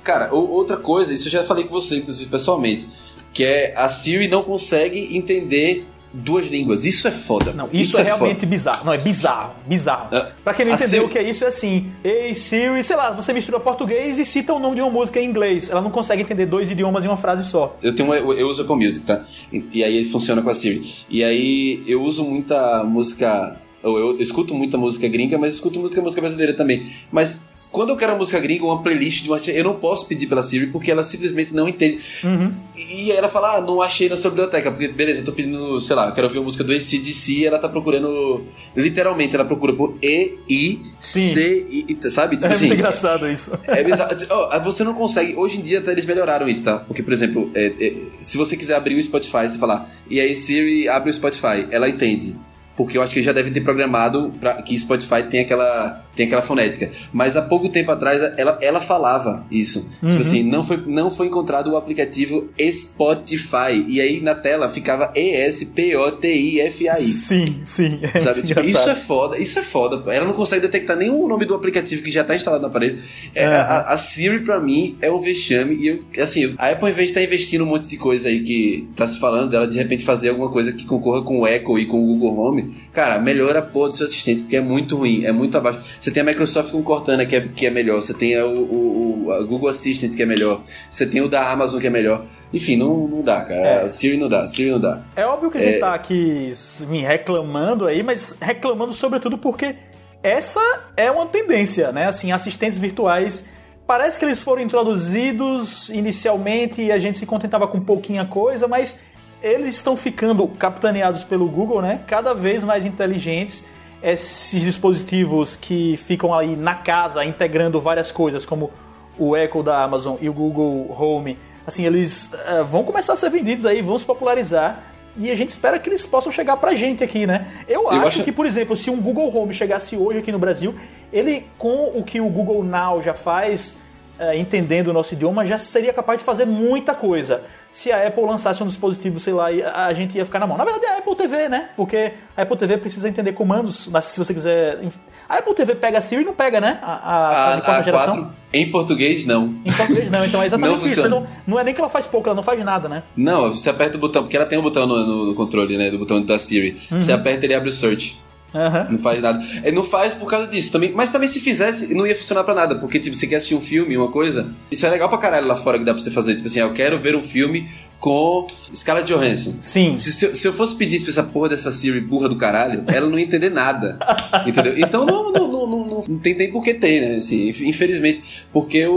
Cara, outra coisa, isso eu já falei com você, inclusive, pessoalmente, que é a Siri não consegue entender duas línguas. Isso é foda. Não, isso, é, realmente foda. bizarro. Não, é bizarro, bizarro. É. Pra quem não entendeu Siri- o que é isso, é assim: Ei, Siri, sei lá, você mistura português e cita o nome de uma música em inglês. Ela não consegue entender dois idiomas em uma frase só. Eu tenho uma- eu uso Apple Music, tá? E, e aí ele funciona com a Siri. E aí eu uso muita música. Eu, eu escuto muita música gringa, mas escuto muita música brasileira também. Mas quando eu quero uma música gringa, uma playlist de uma eu não posso pedir pela Siri porque ela simplesmente não entende. Uhum. E aí ela fala, ah, não achei na sua biblioteca. Porque, beleza, eu tô pedindo, sei lá, eu quero ouvir uma música do ACDC e ela tá procurando. Literalmente, ela procura por E, I, C, I, sabe? Tipo é assim. muito engraçado isso. É bizarro. Ó, você não consegue. Hoje em dia até eles melhoraram isso, tá? Porque, por exemplo, é- é, se você quiser abrir o Spotify, você falar, e aí Siri abre o Spotify, ela entende. Porque eu acho que eles já devem ter programado pra que Spotify tem aquela, tem aquela fonética. Mas há pouco tempo atrás ela, ela falava isso. Tipo assim, não foi, não foi encontrado o aplicativo Spotify. E aí na tela ficava E-S-P-O-T-I-F-A-I. Sim, sim. É Sabe? Tipo, isso é foda, isso é foda. Ela não consegue detectar nenhum nome do aplicativo que já tá instalado no aparelho. É, Aham. a, a Siri, pra mim, é um vexame. E eu, assim, a Apple, ao invés de estar investindo um monte de coisa aí que tá se falando dela, de repente fazer alguma coisa que concorra com o Echo e com o Google Home, cara, melhora a porra do seu assistente, porque é muito ruim, é muito abaixo. Você tem a Microsoft com Cortana, que é, que é melhor. Você tem a- o, o, a Google Assistant, que é melhor. Você tem o da Amazon, que é melhor. Enfim, não, não dá, cara. É. Siri não dá, Siri não dá. É óbvio que a gente tá aqui me reclamando aí, mas reclamando sobretudo porque essa é uma tendência, né? Assim, assistentes virtuais. Parece que eles foram introduzidos inicialmente e a gente se contentava com pouquinha coisa, mas eles estão ficando capitaneados pelo Google, né? Cada vez mais inteligentes. Esses dispositivos que ficam aí na casa integrando várias coisas, como o Echo da Amazon e o Google Home, assim, eles eh, vão começar a ser vendidos aí, vão se popularizar. E a gente espera que eles possam chegar pra gente aqui, né? Eu, acho, acho- que, por exemplo, se um Google Home chegasse hoje aqui no Brasil, ele, com o que o Google Now já faz, eh, entendendo o nosso idioma, já seria capaz de fazer muita coisa. Se a Apple lançasse um dispositivo, sei lá, e a gente ia ficar na mão. Na verdade, é a Apple TV, né? Porque a Apple TV precisa entender comandos, mas se você quiser. A Apple TV pega a Siri e não pega, né? A, a, a A, geração. 4, em português, não. Em português não, então é [LAUGHS] exatamente Não isso. Não, não é nem que ela faz pouco, ela não faz nada, né? Não, você aperta o botão, porque ela tem um botão no, no- controle, né? Do botão da Siri. Uhum. Você aperta ele abre o search. Aham. Não faz nada. Ele não faz por causa disso também. Mas também se fizesse, não ia funcionar pra nada. Porque, tipo, você quer assistir um filme, uma coisa. Isso é legal pra caralho lá fora que dá pra você fazer. Tipo assim, ah, eu quero ver um filme com Scarlett Johansson. Sim. Se, se eu- se eu fosse pedir isso pra essa porra dessa Siri burra do caralho, ela não ia entender nada. [LAUGHS] entendeu? Então não, não, não, não, não, não tem nem por que ter, né? Assim, inf- infelizmente. Porque o,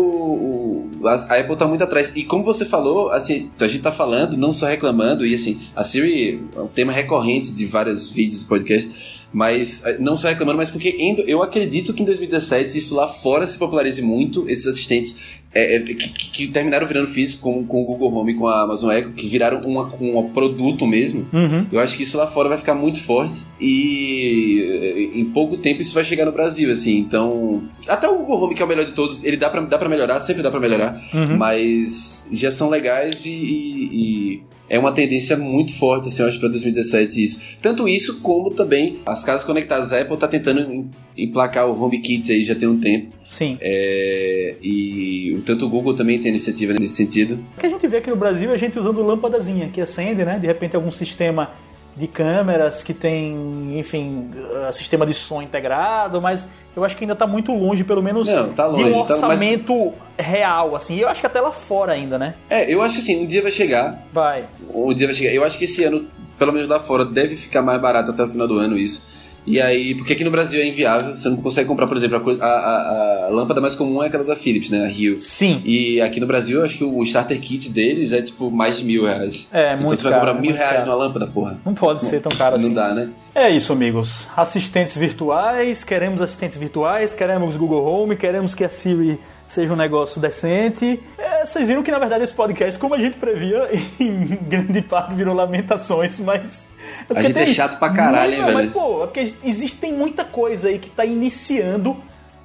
o- a, a Apple tá muito atrás. E como você falou, assim, a gente tá falando, não só reclamando, e assim, a Siri é um tema recorrente de vários vídeos e podcasts. Mas eh, não só reclamando, mas porque eu acredito que em 2017 isso lá fora se popularize muito, esses assistentes é, é, que, que- terminaram virando físico com, com o Google Home e com a Amazon Echo, que viraram uma- um produto mesmo. Uhum. Eu acho que isso lá fora vai ficar muito forte e em pouco tempo isso vai chegar no Brasil, assim. Então, até o Google Home, que é o melhor de todos, ele dá pra, dá pra melhorar, sempre dá pra melhorar, Uhum. mas já são legais e, e- e é uma tendência muito forte, assim, eu acho, pra 2017 isso. Tanto isso como também as casas conectadas. A Apple tá tentando em- emplacar o HomeKit aí já tem um tempo. Sim. É, e tanto o Google também tem iniciativa nesse sentido. O que a gente vê aqui no Brasil é a gente usando lâmpadazinha que acende, né? De repente algum sistema de câmeras que tem, enfim, uh, sistema de som integrado, mas eu acho que ainda tá muito longe, pelo menos, Não, tá de longe, um tá- mas- orçamento real, assim. Eu acho que até lá fora ainda, né? É, eu acho que assim, um dia vai chegar, Vai. um dia vai chegar. Eu acho que esse ano, pelo menos lá fora, deve ficar mais barato até o final do ano isso. E aí, porque aqui no Brasil é inviável, você não consegue comprar, por exemplo, a, a- a- lâmpada mais comum é aquela da Philips, né? A Rio. Sim. E aqui no Brasil, acho que o starter kit deles é tipo mais de mil reais. É, então muito você vai caro, comprar mil muito reais caro. numa lâmpada, porra. Não pode ser tão caro assim. Não dá, né? É isso, amigos. Assistentes virtuais, queremos assistentes virtuais, queremos Google Home, queremos que a Siri seja um negócio decente. É, vocês viram que, na verdade, esse podcast, como a gente previa, [LAUGHS] em grande parte virou lamentações, mas... é porque gente é chato pra caralho, hein, Não, velho? Mas, pô, é porque existe muita coisa aí que tá iniciando,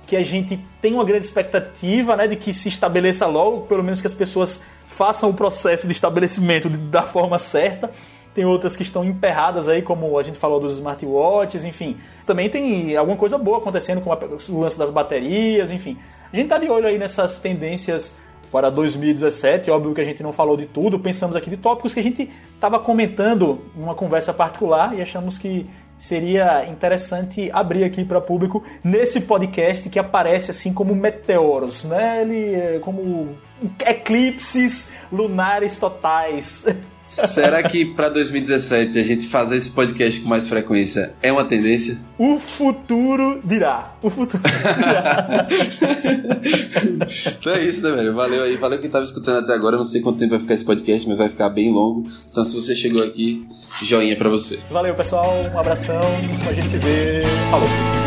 que a gente tem uma grande expectativa, né, de que se estabeleça logo, pelo menos que as pessoas façam o processo de estabelecimento da forma certa. tem outras que estão emperradas aí, como a gente falou dos smartwatches, enfim. Também tem alguma coisa boa acontecendo com o lance das baterias, enfim. A gente tá de olho aí nessas tendências para 2017. Óbvio que a gente não falou de tudo, pensamos aqui de tópicos que a gente estava comentando numa conversa particular e achamos que seria interessante abrir aqui para público nesse podcast que aparece assim como meteoros, né? Ele é como eclipses lunares totais. [LAUGHS] Será que para 2017 a gente fazer esse podcast com mais frequência é uma tendência? O futuro dirá. O futuro dirá. [LAUGHS] então é isso, né, velho? Valeu aí. Valeu quem tava escutando até agora. Eu não sei quanto tempo vai ficar esse podcast, mas vai ficar bem longo. Então se você chegou aqui, joinha para você. Valeu, pessoal. Um abração. A gente se vê. Falou.